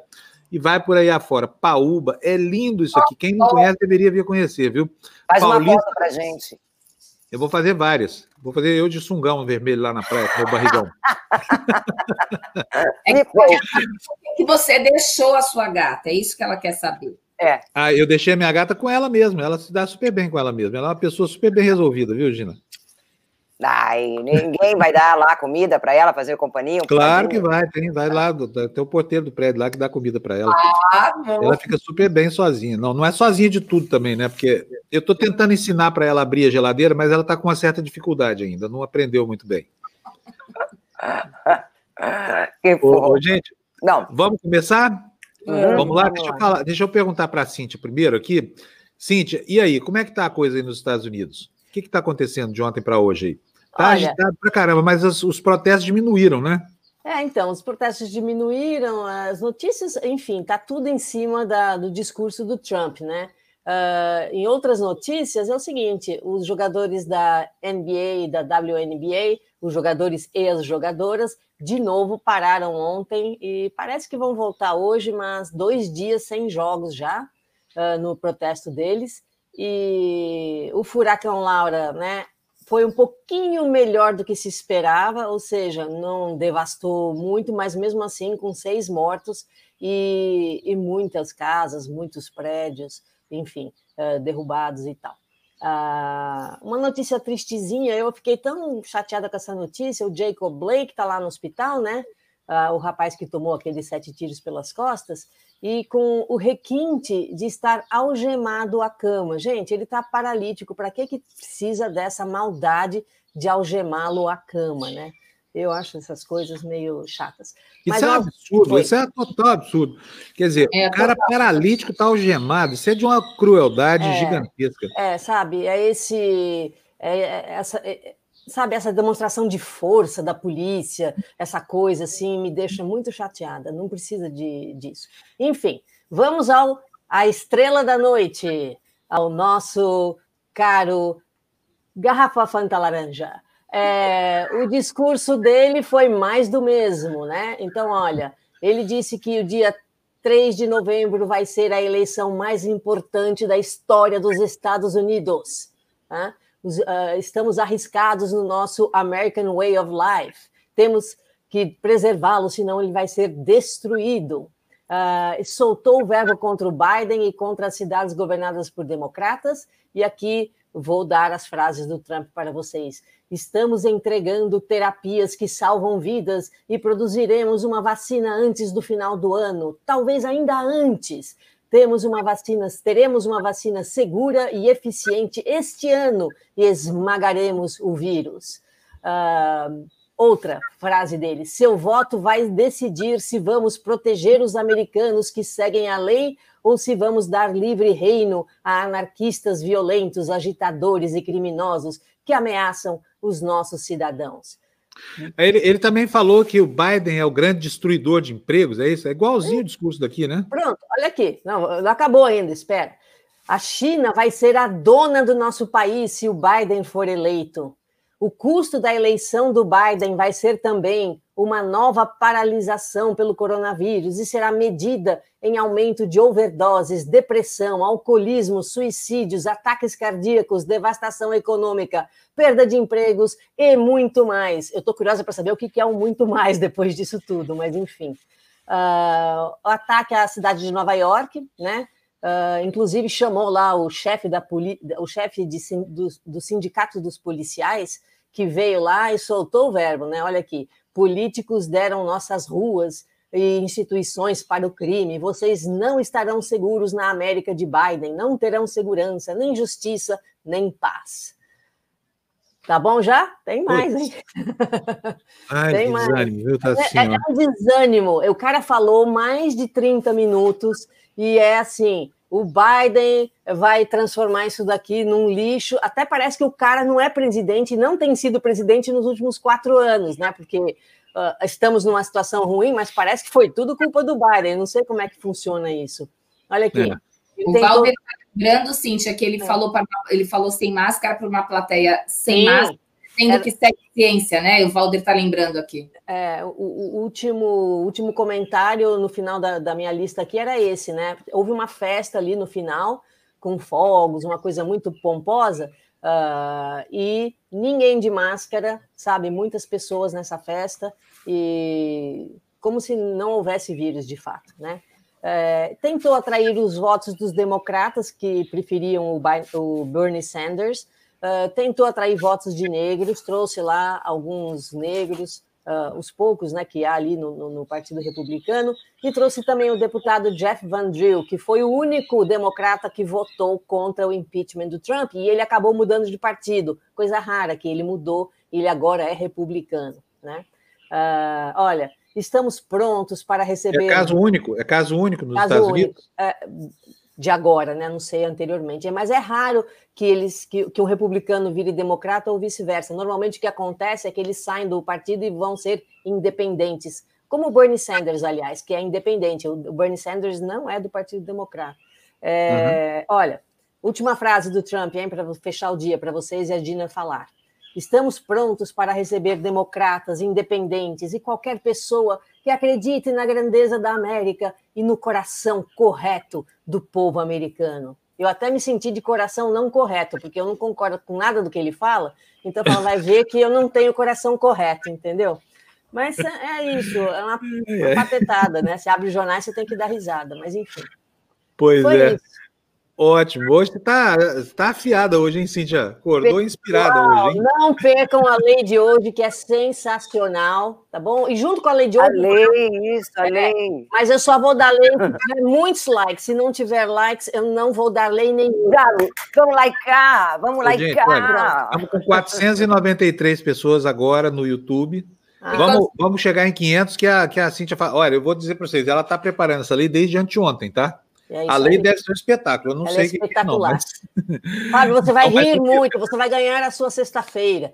e vai por aí afora. Paúba, é lindo isso aqui. Quem não conhece deveria vir conhecer, viu? Faz Paulista, uma foto pra gente. Eu vou fazer várias. Vou fazer eu de sungão vermelho lá na praia, com meu barrigão. é que você deixou a sua gata, é isso que ela quer saber. É. Ah, eu deixei a minha gata com ela mesma. Ela se dá super bem com ela mesma. Ela é uma pessoa super bem resolvida, viu, Gina? Ai, ninguém vai dar lá comida para ela, fazer companhia? Um claro que vai, tem, vai lá, tem o porteiro do prédio lá que dá comida para ela. Ah, ela fica super bem sozinha. Não, não é sozinha de tudo também, né? Porque eu estou tentando ensinar para ela abrir a geladeira, mas ela está com uma certa dificuldade ainda, não aprendeu muito bem. ô, ô, gente, não. vamos começar? Uhum, vamos lá, vamos deixa, lá. Eu falar, deixa eu perguntar para a Cíntia primeiro aqui. Cíntia, e aí, como é que está a coisa aí nos Estados Unidos? O que está acontecendo de ontem para hoje aí? Tá Olha, agitado pra caramba, mas os, os protestos diminuíram, né? É, então, os protestos diminuíram, as notícias, enfim, está tudo em cima da, do discurso do Trump, né? Uh, em outras notícias, é o seguinte: os jogadores da NBA e da WNBA, os jogadores e as jogadoras, de novo pararam ontem e parece que vão voltar hoje, mas dois dias sem jogos já uh, no protesto deles. E o furacão Laura, né? Foi um pouquinho melhor do que se esperava, ou seja, não devastou muito, mas mesmo assim, com seis mortos e, e muitas casas, muitos prédios, enfim, uh, derrubados e tal. Uh, uma notícia tristezinha, eu fiquei tão chateada com essa notícia. O Jacob Blake está lá no hospital, né? Uh, o rapaz que tomou aqueles sete tiros pelas costas, e com o requinte de estar algemado à cama. Gente, ele está paralítico, para que, que precisa dessa maldade de algemá-lo à cama, né? Eu acho essas coisas meio chatas. Mas, isso é absurdo, foi. isso é total absurdo. Quer dizer, é, o cara total. paralítico está algemado, isso é de uma crueldade é, gigantesca. É, sabe, é esse. É, é essa, é, sabe, essa demonstração de força da polícia, essa coisa assim, me deixa muito chateada. Não precisa de, disso. Enfim, vamos ao a estrela da noite, ao nosso caro Garrafa Fanta Laranja. É, o discurso dele foi mais do mesmo, né? Então, olha, ele disse que o dia 3 de novembro vai ser a eleição mais importante da história dos Estados Unidos. Né? Uh, estamos arriscados no nosso American Way of Life. Temos que preservá-lo, senão ele vai ser destruído. Uh, soltou o verbo contra o Biden e contra as cidades governadas por democratas. E aqui vou dar as frases do Trump para vocês. Estamos entregando terapias que salvam vidas e produziremos uma vacina antes do final do ano, talvez ainda antes temos uma vacina, teremos uma vacina segura e eficiente este ano e esmagaremos o vírus. Uh, outra frase dele: seu voto vai decidir se vamos proteger os americanos que seguem a lei ou se vamos dar livre reino a anarquistas violentos, agitadores e criminosos que ameaçam os nossos cidadãos. Ele, ele, também falou que o Biden é o grande destruidor de empregos, é isso? É igualzinho o discurso daqui, né? Pronto, olha aqui. Não, não acabou ainda, espera. A China vai ser a dona do nosso país se o Biden for eleito. O custo da eleição do Biden vai ser também uma nova paralisação pelo coronavírus e será medida em aumento de overdoses, depressão, alcoolismo, suicídios, ataques cardíacos, devastação econômica, perda de empregos e muito mais. Eu estou curiosa para saber o que é o muito mais depois disso tudo, mas enfim. Uh, o ataque à cidade de Nova York, né? Uh, inclusive chamou lá o chefe da poli o chefe de, do, do sindicato dos policiais que veio lá e soltou o verbo, né? Olha aqui, políticos deram nossas ruas e instituições para o crime. Vocês não estarão seguros na América de Biden, não terão segurança, nem justiça, nem paz. Tá bom já? Tem mais, hein? Ai, Tem mais. tá assim, é, é, um desânimo. O cara falou mais de 30 minutos e é assim: o Biden vai transformar isso daqui num lixo. Até parece que o cara não é presidente, não tem sido presidente nos últimos quatro anos, né? Porque uh, estamos numa situação ruim, mas parece que foi tudo culpa do Biden. Eu não sei como é que funciona isso. Olha aqui. É. O Valber está lembrando, Cíntia, que ele, é. falou para, ele falou sem máscara para uma plateia sem Sim. máscara sendo Era... que segue ciência, né? O Valder está lembrando aqui. É, o, o, último, último comentário no final da, da minha lista aqui era esse, né? Houve uma festa ali no final, com fogos, uma coisa muito pomposa, uh, e ninguém de máscara, sabe? Muitas pessoas nessa festa, e como se não houvesse vírus de fato, né? É, tentou atrair os votos dos democratas que preferiam o, o Bernie Sanders, uh, tentou atrair votos de negros, trouxe lá alguns negros, uh, os poucos né, que há ali no, no, no, Partido Republicano, e trouxe também o deputado Jeff Van Drew, que foi o único democrata que votou contra o impeachment do Trump, e ele acabou mudando de partido, coisa rara que ele mudou, ele agora é republicano. Né? Uh, olha, estamos prontos para receber. É caso único, é caso único nos caso Estados único. Unidos. É, de agora, né? Não sei anteriormente, mas é raro que eles que, que um republicano vire democrata ou vice-versa. Normalmente o que acontece é que eles saem do partido e vão ser independentes, como o Bernie Sanders, aliás, que é independente. O Bernie Sanders não é do Partido Democrata. É, uhum. Olha, última frase do Trump, hein, para fechar o dia para vocês e a Dina falar. Estamos prontos para receber democratas, independentes e qualquer pessoa que acredite na grandeza da América e no coração correto do povo americano. Eu até me senti de coração não correto, porque eu não concordo com nada do que ele fala, então ela vai ver que eu não tenho coração correto, entendeu? Mas é, é isso, é uma, uma patetada, né? Você abre jornais, você tem que dar risada, mas enfim. Pois Foi é. Isso. Ótimo. Hoje está tá afiada hoje, hein, Cíntia? Acordou inspirada hoje, hein? Não percam a lei de hoje, que é sensacional, tá bom? E junto com a lei de hoje... A lei, isso, a é, lei. Mas eu só vou dar lei se tiver muitos likes. Se não tiver likes, eu não vou dar lei nenhuma. Vamos likear, vamos likear. estamos com 493 pessoas agora no YouTube. Ah, vamos, vamos chegar em 500, que a, que a Cíntia fala. Olha, eu vou dizer para vocês, ela está preparando essa lei desde anteontem, tá? É a lei aí. deve ser um espetáculo, eu não Ela sei é espetacular. É, não, mas... Fábio, você vai rir muito, você vai ganhar a sua sexta-feira.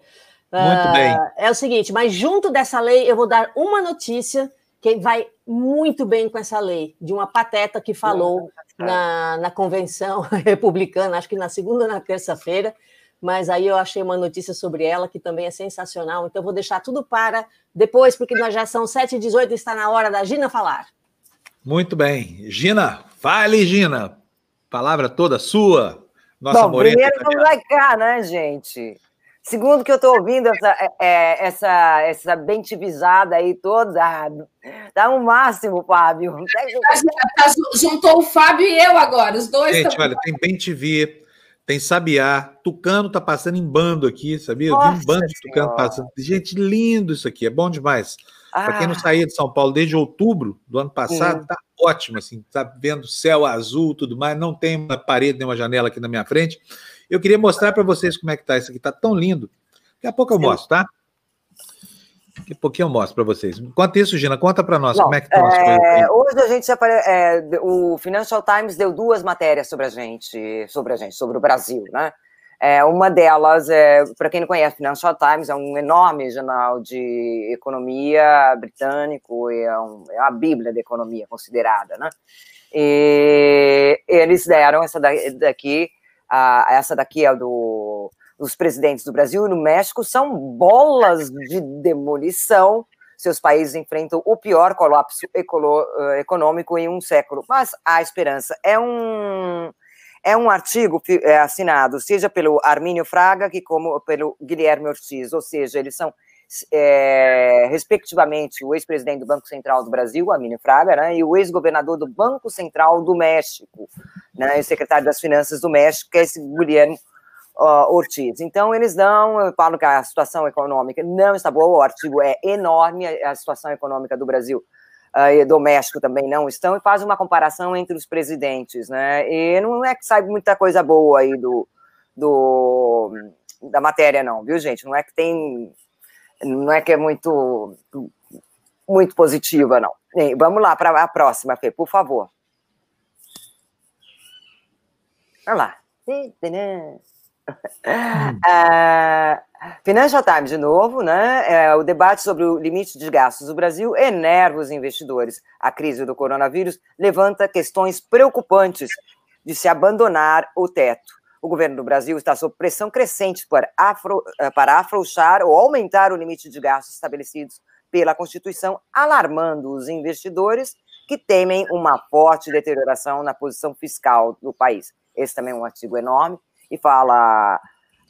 Muito uh, bem. É o seguinte, mas junto dessa lei, eu vou dar uma notícia que vai muito bem com essa lei, de uma pateta que falou na, na convenção republicana, acho que na segunda ou na terça-feira, mas aí eu achei uma notícia sobre ela que também é sensacional, então eu vou deixar tudo para depois, porque nós já são 7h18 e está na hora da Gina falar. Muito bem. Gina, fale, Gina. Palavra toda sua. Nossa Bom, morena. Primeiro vamos likear, né, gente? Segundo que eu estou ouvindo essa, é, é, essa, essa bentivisada aí toda, dá um máximo, Fábio. Juntou o Fábio e eu agora, os dois. Gente, olha, tem Bentivi, tem Sabiá, Tucano tá passando em bando aqui, sabia? Eu vi um bando de Tucano passando. Gente, lindo isso aqui, é bom demais. Ah. Para quem não saía de São Paulo desde outubro do ano passado, está ótimo, assim, tá vendo céu azul, tudo mais, não tem uma parede nem uma janela aqui na minha frente. Eu queria mostrar para vocês como é que tá isso aqui, tá tão lindo. Daqui a pouco eu mostro, tá? Daqui a pouquinho eu mostro para vocês. Enquanto isso, Gina, conta para nós Não, como é que estão as. É, hoje a gente apare... é, o Financial Times deu duas matérias sobre a gente, sobre a gente, sobre o Brasil, né? É, uma delas, é, para quem não conhece, Financial Times é um enorme jornal de economia britânico, é, um, é a bíblia da economia considerada, né? E eles deram essa daqui, a, essa daqui é do dos presidentes do Brasil e no México, são bolas de demolição. Seus países enfrentam o pior colapso uh, econômico em um século. Mas há esperança. É um é um artigo é, assinado seja pelo Armínio Fraga que como pelo Guilherme Ortiz, ou seja, eles são é, respectivamente o ex-presidente do Banco Central do Brasil, Armínio Fraga, né, e o ex-governador do Banco Central do México, né, e secretário das Finanças do México, que é esse Guilherme uh, Ortiz. Então, eles dão, falo que a situação econômica não está boa, o artigo é enorme, a situação econômica do Brasil do México também não estão, e faz uma comparação entre os presidentes, né? E não é que sai muita coisa boa aí do, do da matéria, não, viu, gente? Não é que tem. Não é que é muito, muito positiva, não. Vamos lá para a próxima, Fê, por favor. Olha lá. Uh, Financial Times, de novo, né? É, o debate sobre o limite de gastos do Brasil enerva os investidores. A crise do coronavírus levanta questões preocupantes de se abandonar o teto. O governo do Brasil está sob pressão crescente para, afro, eh, para afrouxar ou aumentar o limite de gastos estabelecidos pela Constituição, alarmando os investidores que temem uma forte deterioração na posição fiscal do país. Esse também é um artigo enorme e fala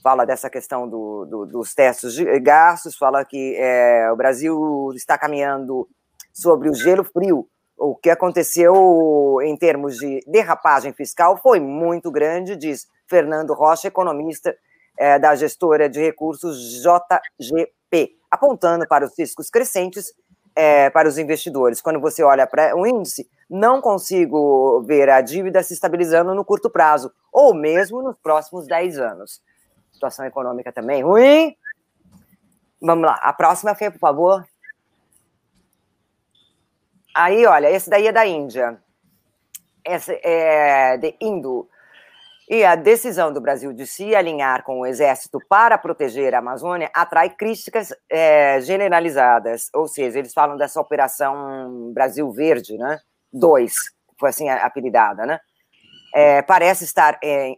fala dessa questão do, do, dos testes de gastos, fala que é, o Brasil está caminhando sobre o gelo frio. O que aconteceu em termos de derrapagem fiscal foi muito grande, diz Fernando Rocha, economista é, da gestora de recursos JGP, apontando para os riscos crescentes é, para os investidores. Quando você olha para o índice, não consigo ver a dívida se estabilizando no curto prazo, ou mesmo nos próximos 10 anos situação econômica também ruim. Vamos lá, a próxima, Fê, por favor. Aí, olha, esse daí é da Índia. essa, é, de Indo. E a decisão do Brasil de se alinhar com o Exército para proteger a Amazônia atrai críticas é, generalizadas. Ou seja, eles falam dessa Operação Brasil Verde, né? Dois, foi assim apelidada, né? É, parece estar. É,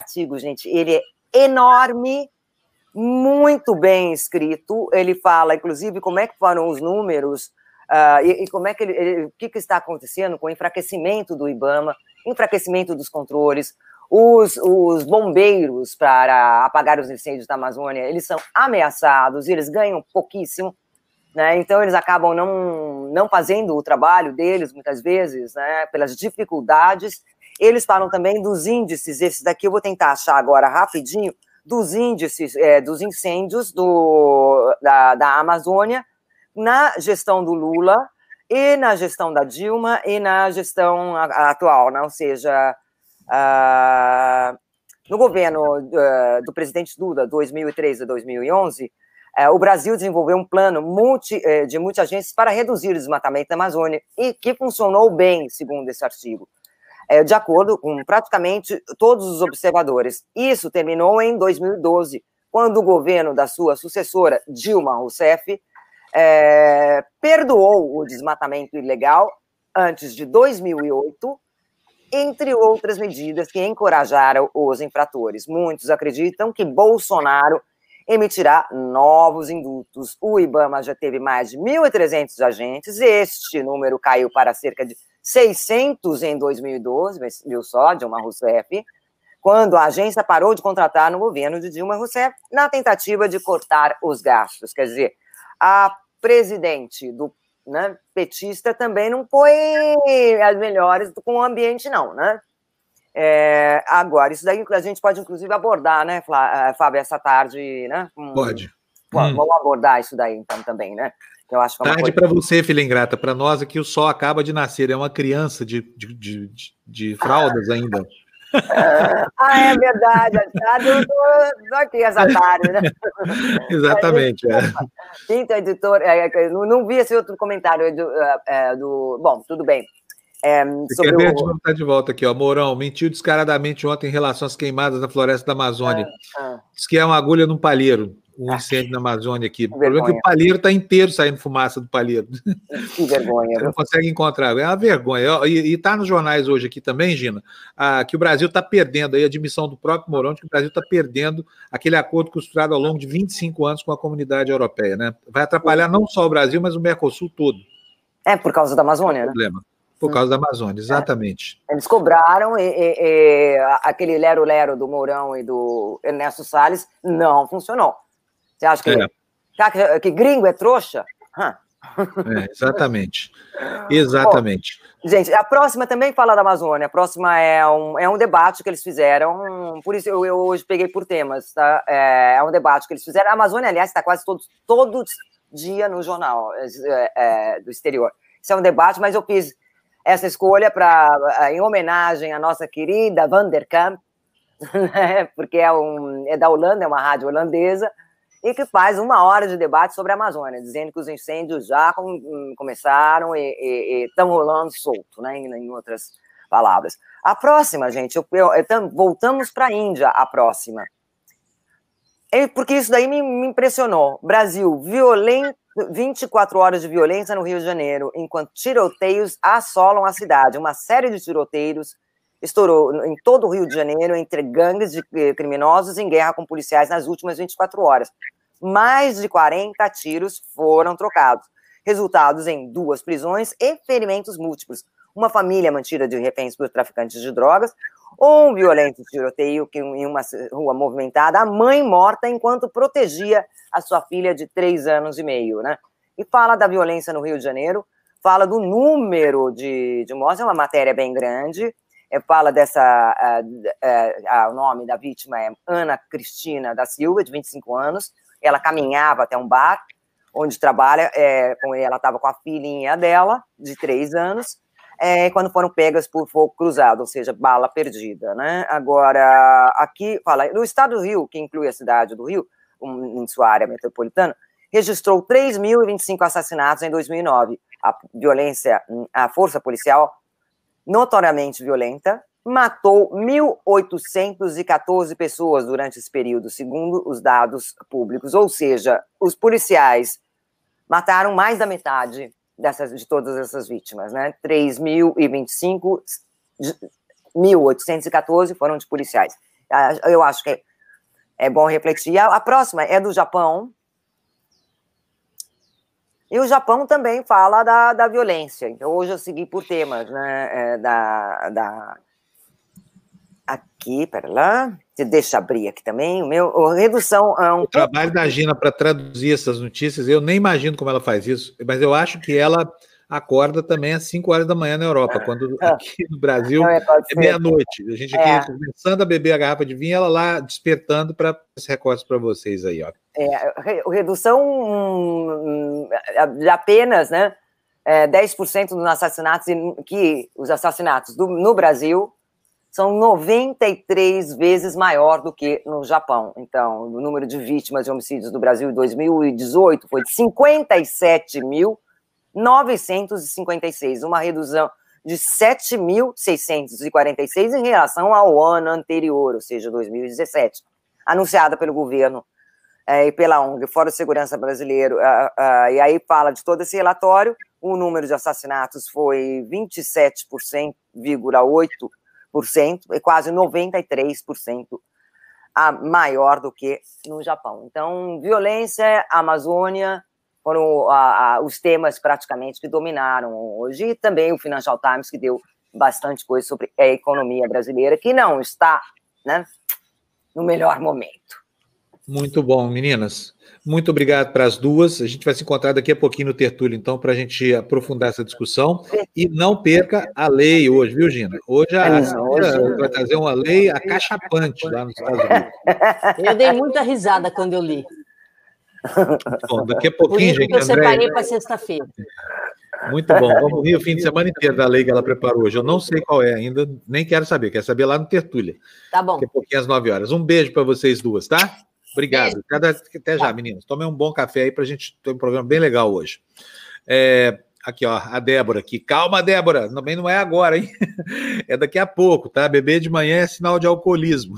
artigo, gente, ele é enorme, muito bem escrito. Ele fala, inclusive, como é que foram os números uh, e, e, como é que ele, ele, o que, que está acontecendo com o enfraquecimento do IBAMA, enfraquecimento dos controles, os, os bombeiros para apagar os incêndios da Amazônia, eles são ameaçados, eles ganham pouquíssimo, né? Então eles acabam não, não fazendo o trabalho deles muitas vezes, né? Pelas dificuldades. Eles falam também dos índices. Esse daqui eu vou tentar achar agora rapidinho dos índices é, dos incêndios do, da, da Amazônia na gestão do Lula e na gestão da Dilma e na gestão atual, né? ou seja, uh, no governo uh, do presidente Lula, 2013 a 2011, uh, o Brasil desenvolveu um plano multi, eh, de multiagências para reduzir o desmatamento da Amazônia e que funcionou bem, segundo esse artigo de acordo com praticamente todos os observadores. Isso terminou em 2012, quando o governo da sua sucessora, Dilma Rousseff, é, perdoou o desmatamento ilegal antes de 2008, entre outras medidas que encorajaram os infratores. Muitos acreditam que Bolsonaro emitirá novos indutos. O IBAMA já teve mais de 1.300 agentes, este número caiu para cerca de 600 em 2012, viu só, Dilma Rousseff, quando a agência parou de contratar no governo de Dilma Rousseff, na tentativa de cortar os gastos. Quer dizer, a presidente do né, petista também não foi as melhores com o ambiente, não, né? É, agora, isso daí a gente pode, inclusive, abordar, né, eh, Fábio, essa tarde, né? Pode. Vamos hum. abordar isso daí, então, também, né? Eu acho que é Tarde para você, filha ingrata. Para nós aqui, o sol acaba de nascer. É uma criança de, de, de, de fraldas ainda. Ah, é verdade. Eu tô, aqui essa tarde, né? Exatamente. É. Quinta editor, é, é não, vi esse outro comentário do, é, é do bom, tudo bem. É, sobre quer ver, o... tá de volta aqui, ó. Mourão mentiu descaradamente ontem em relação às queimadas na floresta da Amazônia. Ah, ah. Diz que é uma agulha num palheiro um ah, incêndio na Amazônia aqui. O problema é que o palheiro está inteiro saindo fumaça do palheiro. Que vergonha. Você não consegue encontrar. É uma vergonha. E está nos jornais hoje aqui também, Gina, ah, que o Brasil está perdendo, aí a admissão do próprio Mourão de que o Brasil está perdendo aquele acordo costurado ao longo de 25 anos com a comunidade europeia. Né? Vai atrapalhar não só o Brasil, mas o Mercosul todo. É, por causa da Amazônia, né? Problema. Por causa da Amazônia, exatamente. É. Eles cobraram e, e, e aquele lero-lero do Mourão e do Ernesto Salles não funcionou. Você acha que, é. que, que, gringo é trouxa? É, exatamente. Exatamente. Bom, gente, a próxima também fala da Amazônia. A próxima é um, é um debate que eles fizeram. Por isso eu, eu hoje peguei por temas. Tá? É, é, um debate que eles fizeram. A Amazônia, aliás, está quase todo, todo dia no jornal é, é, do exterior. Isso é um debate, mas eu fiz essa escolha para em homenagem à nossa querida Vanderkamp, né? porque é, um, é da Holanda, é uma rádio holandesa e que faz uma hora de debate sobre a Amazônia, dizendo que os incêndios já com, hum, começaram e estão rolando solto, né, em, em, outras palavras. A próxima, gente, eu, eu, eu, voltamos para a Índia, a próxima. É porque isso daí me, me impressionou. Brasil, violento, 24 horas de violência no Rio de Janeiro, enquanto tiroteios assolam a cidade. Uma série de tiroteios estourou em todo o Rio de Janeiro entre gangues de eh, criminosos em guerra com policiais nas últimas 24 horas mais de 40 tiros foram trocados, resultados em duas prisões e ferimentos múltiplos. Uma família mantida de reféns por traficantes de drogas, um violento tiroteio em uma rua movimentada, a mãe morta enquanto protegia a sua filha de três anos e meio, né? E fala da violência no Rio de Janeiro, fala do número de, de mortes, é uma matéria bem grande, fala dessa, uh, uh, uh, o nome da vítima é Ana Cristina da Silva, de 25 anos, ela caminhava até um bar onde trabalha, é, ela estava com a filhinha dela, de três anos, é, quando foram pegas por fogo cruzado, ou seja, bala perdida, né? Agora, aqui, fala, no estado do Rio, que inclui a cidade do Rio, um, em sua área metropolitana, registrou 3.025 assassinatos em 2009. a violência, a força policial notoriamente violenta, matou 1.814 pessoas durante esse período, segundo os dados públicos. Ou seja, os policiais mataram mais da metade dessas, de todas essas vítimas, né? 3.025, 1.814 foram de policiais. Ah, eu acho que é bom refletir. A próxima é do Japão. E o Japão também fala da, da violência. Então, hoje eu segui por temas, né? É, da, da aqui, pera lá, deixa abrir aqui também, o meu, redução... É um... O trabalho da Gina para traduzir essas notícias, eu nem imagino como ela faz isso, mas eu acho que ela acorda também às 5 horas da manhã na Europa, quando ah. aqui no Brasil é, é meia-noite. A gente aqui é. começando a beber a garrafa de vinho, ela lá despertando para esse recorte para vocês aí, ó. É, redução de apenas, né, é, 10% dos assassinatos, que os assassinatos do, no Brasil são 93 vezes maior do que no Japão. Então, o número de vítimas de homicídios no Brasil em 2018 foi de 57.956, uma redução de 7.646 em relação ao ano anterior, ou seja, 2017, anunciada pelo governo é, e pela ONG Fórum de Segurança Brasileiro. Uh, uh, e aí fala de todo esse relatório, o número de assassinatos foi 27,8% é quase 93% a maior do que no Japão. Então, violência, Amazônia foram a, a, os temas praticamente que dominaram hoje, e também o Financial Times, que deu bastante coisa sobre a economia brasileira, que não está né, no melhor momento. Muito bom, meninas. Muito obrigado para as duas. A gente vai se encontrar daqui a pouquinho no Tertúlio, então, para a gente aprofundar essa discussão. E não perca a lei hoje, viu, Gina? Hoje a hoje... vai trazer uma lei acachapante lá nos Estados Unidos. Eu dei muita risada quando eu li. Bom, daqui a pouquinho, gente. eu separei para sexta-feira. Muito bom. Vamos rir o fim de semana inteiro da lei que ela preparou hoje. Eu não sei qual é ainda, nem quero saber. Quero saber lá no Tertúlia. Tá bom. Daqui a pouquinho às nove horas. Um beijo para vocês duas, tá? Obrigado. Cada, até já, meninos. Tomem um bom café aí para a gente ter um programa bem legal hoje. É, aqui, ó, a Débora aqui. Calma, Débora. Também não é agora, hein? É daqui a pouco, tá? Beber de manhã é sinal de alcoolismo.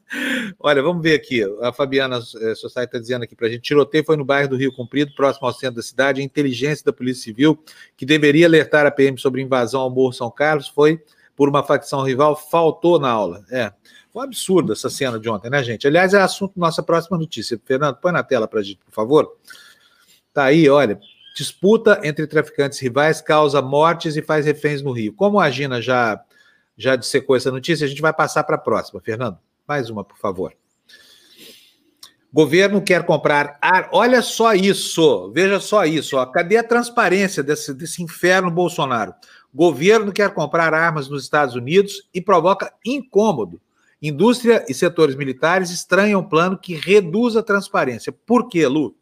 Olha, vamos ver aqui. A Fabiana é, Society está dizendo aqui para a gente: tiroteio foi no bairro do Rio Comprido, próximo ao centro da cidade. A inteligência da Polícia Civil, que deveria alertar a PM sobre invasão ao Morro São Carlos, foi por uma facção rival, faltou na aula. É. Foi um absurdo essa cena de ontem, né, gente? Aliás, é assunto nossa próxima notícia. Fernando, põe na tela para a gente, por favor. Tá aí, olha. Disputa entre traficantes rivais causa mortes e faz reféns no Rio. Como a Gina já, já dissecou essa notícia, a gente vai passar para a próxima. Fernando, mais uma, por favor. Governo quer comprar ar. Olha só isso, veja só isso. Ó. Cadê a transparência desse, desse inferno Bolsonaro? Governo quer comprar armas nos Estados Unidos e provoca incômodo Indústria e setores militares estranham um plano que reduz a transparência. Por quê, Lu?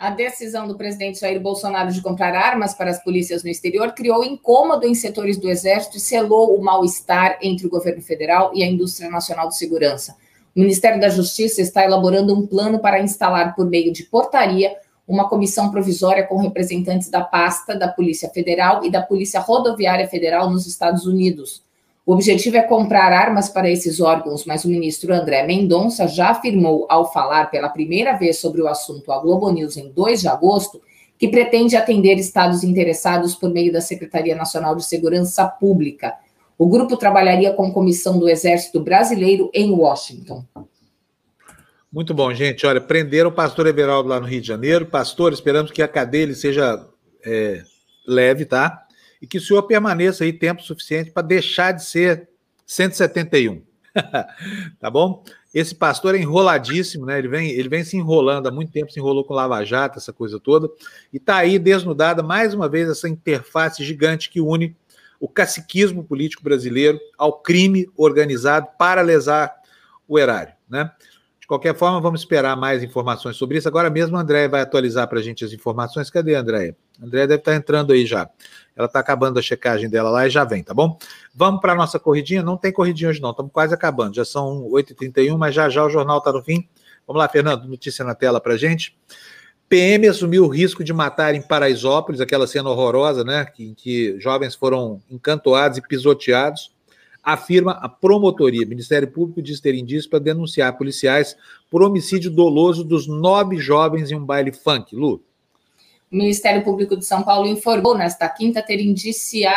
A decisão do presidente Jair Bolsonaro de comprar armas para as polícias no exterior criou incômodo em setores do Exército e selou o mal-estar entre o governo federal e a indústria nacional de segurança. O Ministério da Justiça está elaborando um plano para instalar, por meio de portaria, uma comissão provisória com representantes da pasta da Polícia Federal e da Polícia Rodoviária Federal nos Estados Unidos. O objetivo é comprar armas para esses órgãos, mas o ministro André Mendonça já afirmou, ao falar pela primeira vez sobre o assunto à Globo News em 2 de agosto, que pretende atender estados interessados por meio da Secretaria Nacional de Segurança Pública. O grupo trabalharia com comissão do Exército Brasileiro em Washington. Muito bom, gente. Olha, prenderam o pastor Everaldo lá no Rio de Janeiro. Pastor, esperamos que a cadeia seja é, leve, tá? E que o senhor permaneça aí tempo suficiente para deixar de ser 171. tá bom? Esse pastor é enroladíssimo, né? Ele vem, ele vem se enrolando há muito tempo, se enrolou com Lava Jato, essa coisa toda, e está aí desnudada mais uma vez essa interface gigante que une o caciquismo político brasileiro ao crime organizado para lesar o erário, né? De qualquer forma, vamos esperar mais informações sobre isso. Agora mesmo a Andréia vai atualizar para a gente as informações. Cadê a Andréia? A Andréia deve estar tá entrando aí já. Ela está acabando a checagem dela lá e já vem, tá bom? Vamos para a nossa corridinha? Não tem corridinha hoje, não. Estamos quase acabando. Já são 8h31, mas já já o jornal está no fim. Vamos lá, Fernando, notícia na tela para gente. PM assumiu o risco de matar em Paraisópolis, aquela cena horrorosa, né? Em que jovens foram encantoados e pisoteados. Afirma a promotoria. O Ministério Público diz ter indícios para denunciar policiais por homicídio doloso dos nove jovens em um baile funk. Lu. O Ministério Público de São Paulo informou nesta quinta ter, indicia,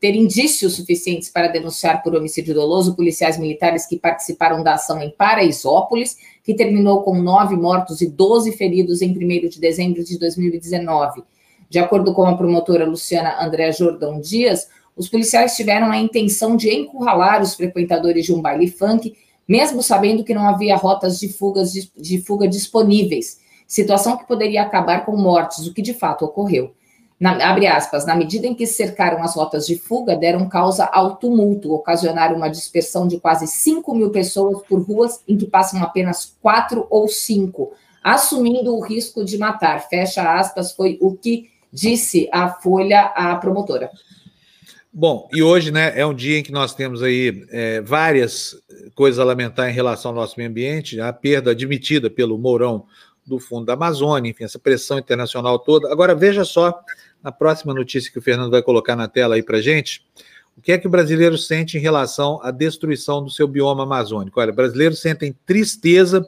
ter indícios suficientes para denunciar por homicídio doloso policiais militares que participaram da ação em Paraisópolis, que terminou com nove mortos e doze feridos em 1 de dezembro de 2019. De acordo com a promotora Luciana André Jordão Dias, os policiais tiveram a intenção de encurralar os frequentadores de um baile funk, mesmo sabendo que não havia rotas de, fugas, de fuga disponíveis situação que poderia acabar com mortes, o que de fato ocorreu. Na, abre aspas, na medida em que cercaram as rotas de fuga, deram causa ao tumulto, ocasionaram uma dispersão de quase 5 mil pessoas por ruas em que passam apenas quatro ou cinco, assumindo o risco de matar. Fecha aspas, foi o que disse a Folha à promotora. Bom, e hoje né, é um dia em que nós temos aí é, várias coisas a lamentar em relação ao nosso meio ambiente, a perda admitida pelo Mourão do Fundo da Amazônia, enfim, essa pressão internacional toda. Agora, veja só, na próxima notícia que o Fernando vai colocar na tela aí para gente, o que é que o brasileiro sente em relação à destruição do seu bioma amazônico? Olha, brasileiros sentem tristeza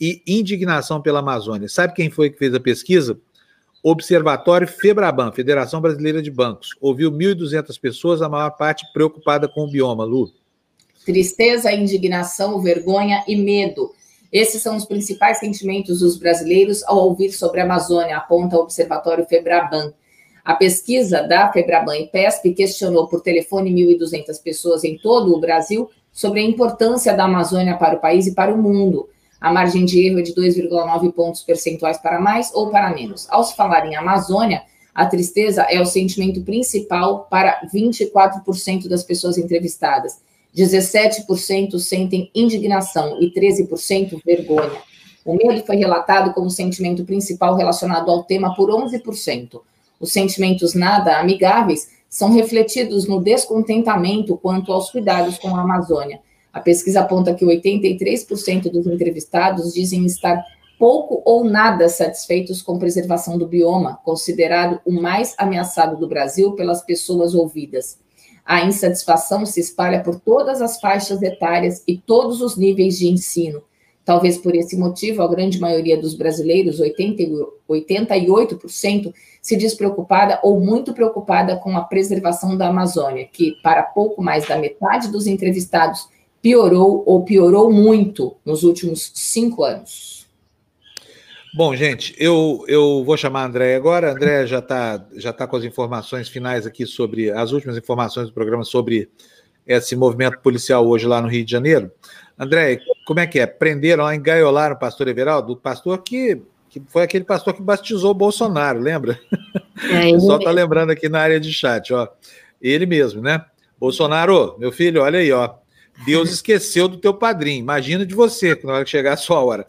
e indignação pela Amazônia. Sabe quem foi que fez a pesquisa? Observatório Febraban, Federação Brasileira de Bancos. Ouviu 1.200 pessoas, a maior parte preocupada com o bioma, Lu. Tristeza, indignação, vergonha e medo esses são os principais sentimentos dos brasileiros ao ouvir sobre a Amazônia, aponta o Observatório Febraban. A pesquisa da Febraban e PESP questionou por telefone 1.200 pessoas em todo o Brasil sobre a importância da Amazônia para o país e para o mundo. A margem de erro é de 2,9 pontos percentuais para mais ou para menos. Ao se falar em Amazônia, a tristeza é o sentimento principal para 24% das pessoas entrevistadas 17% sentem indignação e 13% vergonha. O medo foi relatado como sentimento principal relacionado ao tema por 11%. Os sentimentos nada amigáveis são refletidos no descontentamento quanto aos cuidados com a Amazônia. A pesquisa aponta que 83% dos entrevistados dizem estar pouco ou nada satisfeitos com preservação do bioma, considerado o mais ameaçado do Brasil pelas pessoas ouvidas. A insatisfação se espalha por todas as faixas etárias e todos os níveis de ensino. Talvez por esse motivo, a grande maioria dos brasileiros, 88%, se diz preocupada ou muito preocupada com a preservação da Amazônia, que, para pouco mais da metade dos entrevistados, piorou ou piorou muito nos últimos cinco anos. Bom, gente, eu, eu vou chamar a André agora. A André já está já tá com as informações finais aqui sobre as últimas informações do programa sobre esse movimento policial hoje lá no Rio de Janeiro. André, como é que é? Prenderam lá, engaiolaram o pastor Everaldo, o pastor que, que foi aquele pastor que batizou o Bolsonaro, lembra? É, pessoal está lembrando aqui na área de chat, ó. Ele mesmo, né? Bolsonaro, meu filho, olha aí, ó. Deus esqueceu do teu padrinho. Imagina de você, quando vai chegar a sua hora.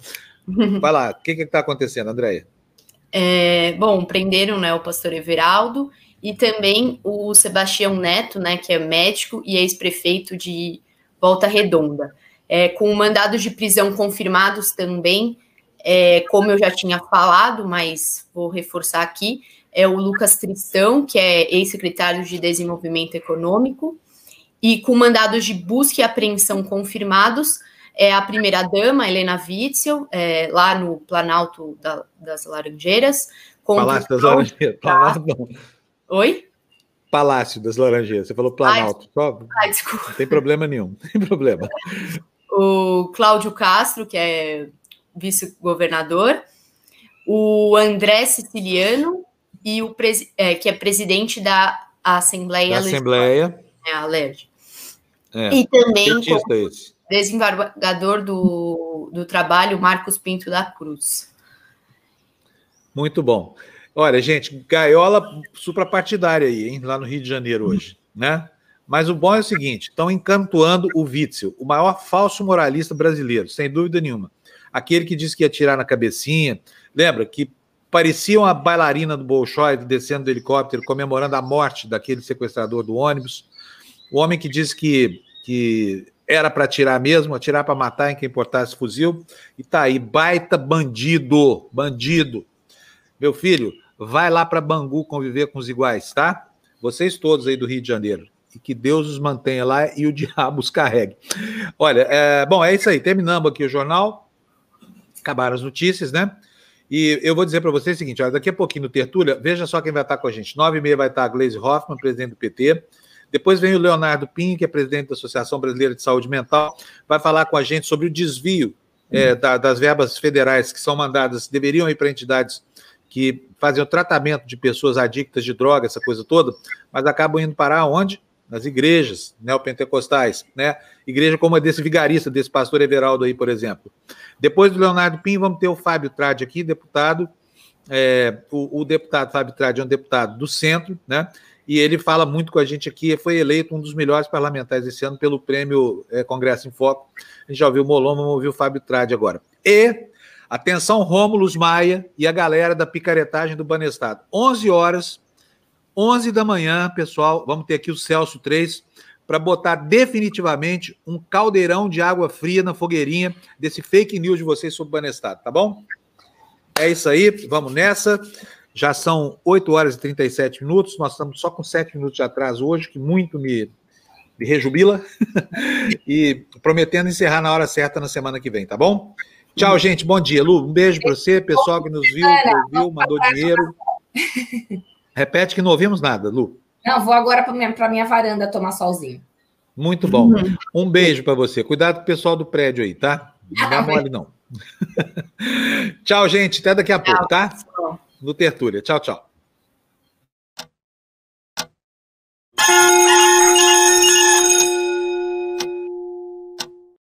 Vai lá, o que está acontecendo, Andréia? É, bom, prenderam né, o pastor Everaldo e também o Sebastião Neto, né, que é médico e ex-prefeito de Volta Redonda. É, com mandados de prisão confirmados também, é, como eu já tinha falado, mas vou reforçar aqui, é o Lucas Tristão, que é ex-secretário de Desenvolvimento Econômico, e com mandados de busca e apreensão confirmados, é a primeira-dama, Helena Witzel, é, lá no Planalto da, das Laranjeiras. Palácio das Laranjeiras. Palácio, Oi? Palácio das Laranjeiras. Você falou Planalto. Ai, Só... Ai, desculpa. Não tem problema nenhum, não tem problema. O Cláudio Castro, que é vice-governador, o André Siciliano, e o é, que é presidente da Assembleia da Assembleia. É, a LERJ. É, e também como, esse desembargador do, do trabalho, Marcos Pinto da Cruz. Muito bom. Olha, gente, gaiola suprapartidária aí, hein, lá no Rio de Janeiro hoje, né? Mas o bom é o seguinte: estão encantoando o Witzel, o maior falso moralista brasileiro, sem dúvida nenhuma. Aquele que disse que ia tirar na cabecinha. Lembra que parecia uma bailarina do Bolshoi descendo do helicóptero, comemorando a morte daquele sequestrador do ônibus. O homem que disse que, que era para atirar mesmo, atirar para matar em quem portasse fuzil, e tá aí, baita bandido, bandido. Meu filho, vai lá para Bangu conviver com os iguais, tá? Vocês todos aí do Rio de Janeiro. E que Deus os mantenha lá e o diabo os carregue. Olha, é, bom, é isso aí. Terminamos aqui o jornal. Acabaram as notícias, né? E eu vou dizer para vocês o seguinte: olha, daqui a pouquinho no Tertúlia, veja só quem vai estar com a gente. Nove e meia vai estar a Gleisi Hoffmann, presidente do PT. Depois vem o Leonardo Pinho, que é presidente da Associação Brasileira de Saúde Mental, vai falar com a gente sobre o desvio é, da, das verbas federais que são mandadas, deveriam ir para entidades que fazem o tratamento de pessoas adictas de droga, essa coisa toda, mas acabam indo parar onde? Nas igrejas neopentecostais, né? Igreja como a desse vigarista, desse pastor Everaldo aí, por exemplo. Depois do Leonardo Pinho, vamos ter o Fábio Trade aqui, deputado. É, o, o, deputado Fábio Trade é um deputado do centro, né? E ele fala muito com a gente aqui. Foi eleito um dos melhores parlamentares esse ano pelo prêmio é, Congresso em Foco. A gente já ouviu o Molon, vamos ouvir o Fábio Trade agora. E atenção, Rômulus Maia e a galera da picaretagem do Banestado. 11 horas, 11 da manhã, pessoal. Vamos ter aqui o Celso 3 para botar definitivamente um caldeirão de água fria na fogueirinha desse fake news de vocês sobre o Banestado, tá bom? É isso aí, vamos nessa. Já são 8 horas e 37 minutos, nós estamos só com 7 minutos de atraso hoje, que muito me, me rejubila. e prometendo encerrar na hora certa na semana que vem, tá bom? Tchau, gente. Bom dia, Lu. Um beijo para você, pessoal que nos viu, que ouviu, mandou dinheiro. Repete que não ouvimos nada, Lu. Não, vou agora para minha, minha varanda tomar solzinho. Muito bom. Uhum. Um beijo para você. Cuidado com o pessoal do prédio aí, tá? Não dá mole, não. tchau, gente. Até daqui a pouco, tá? no Tertúlia. Tchau, tchau.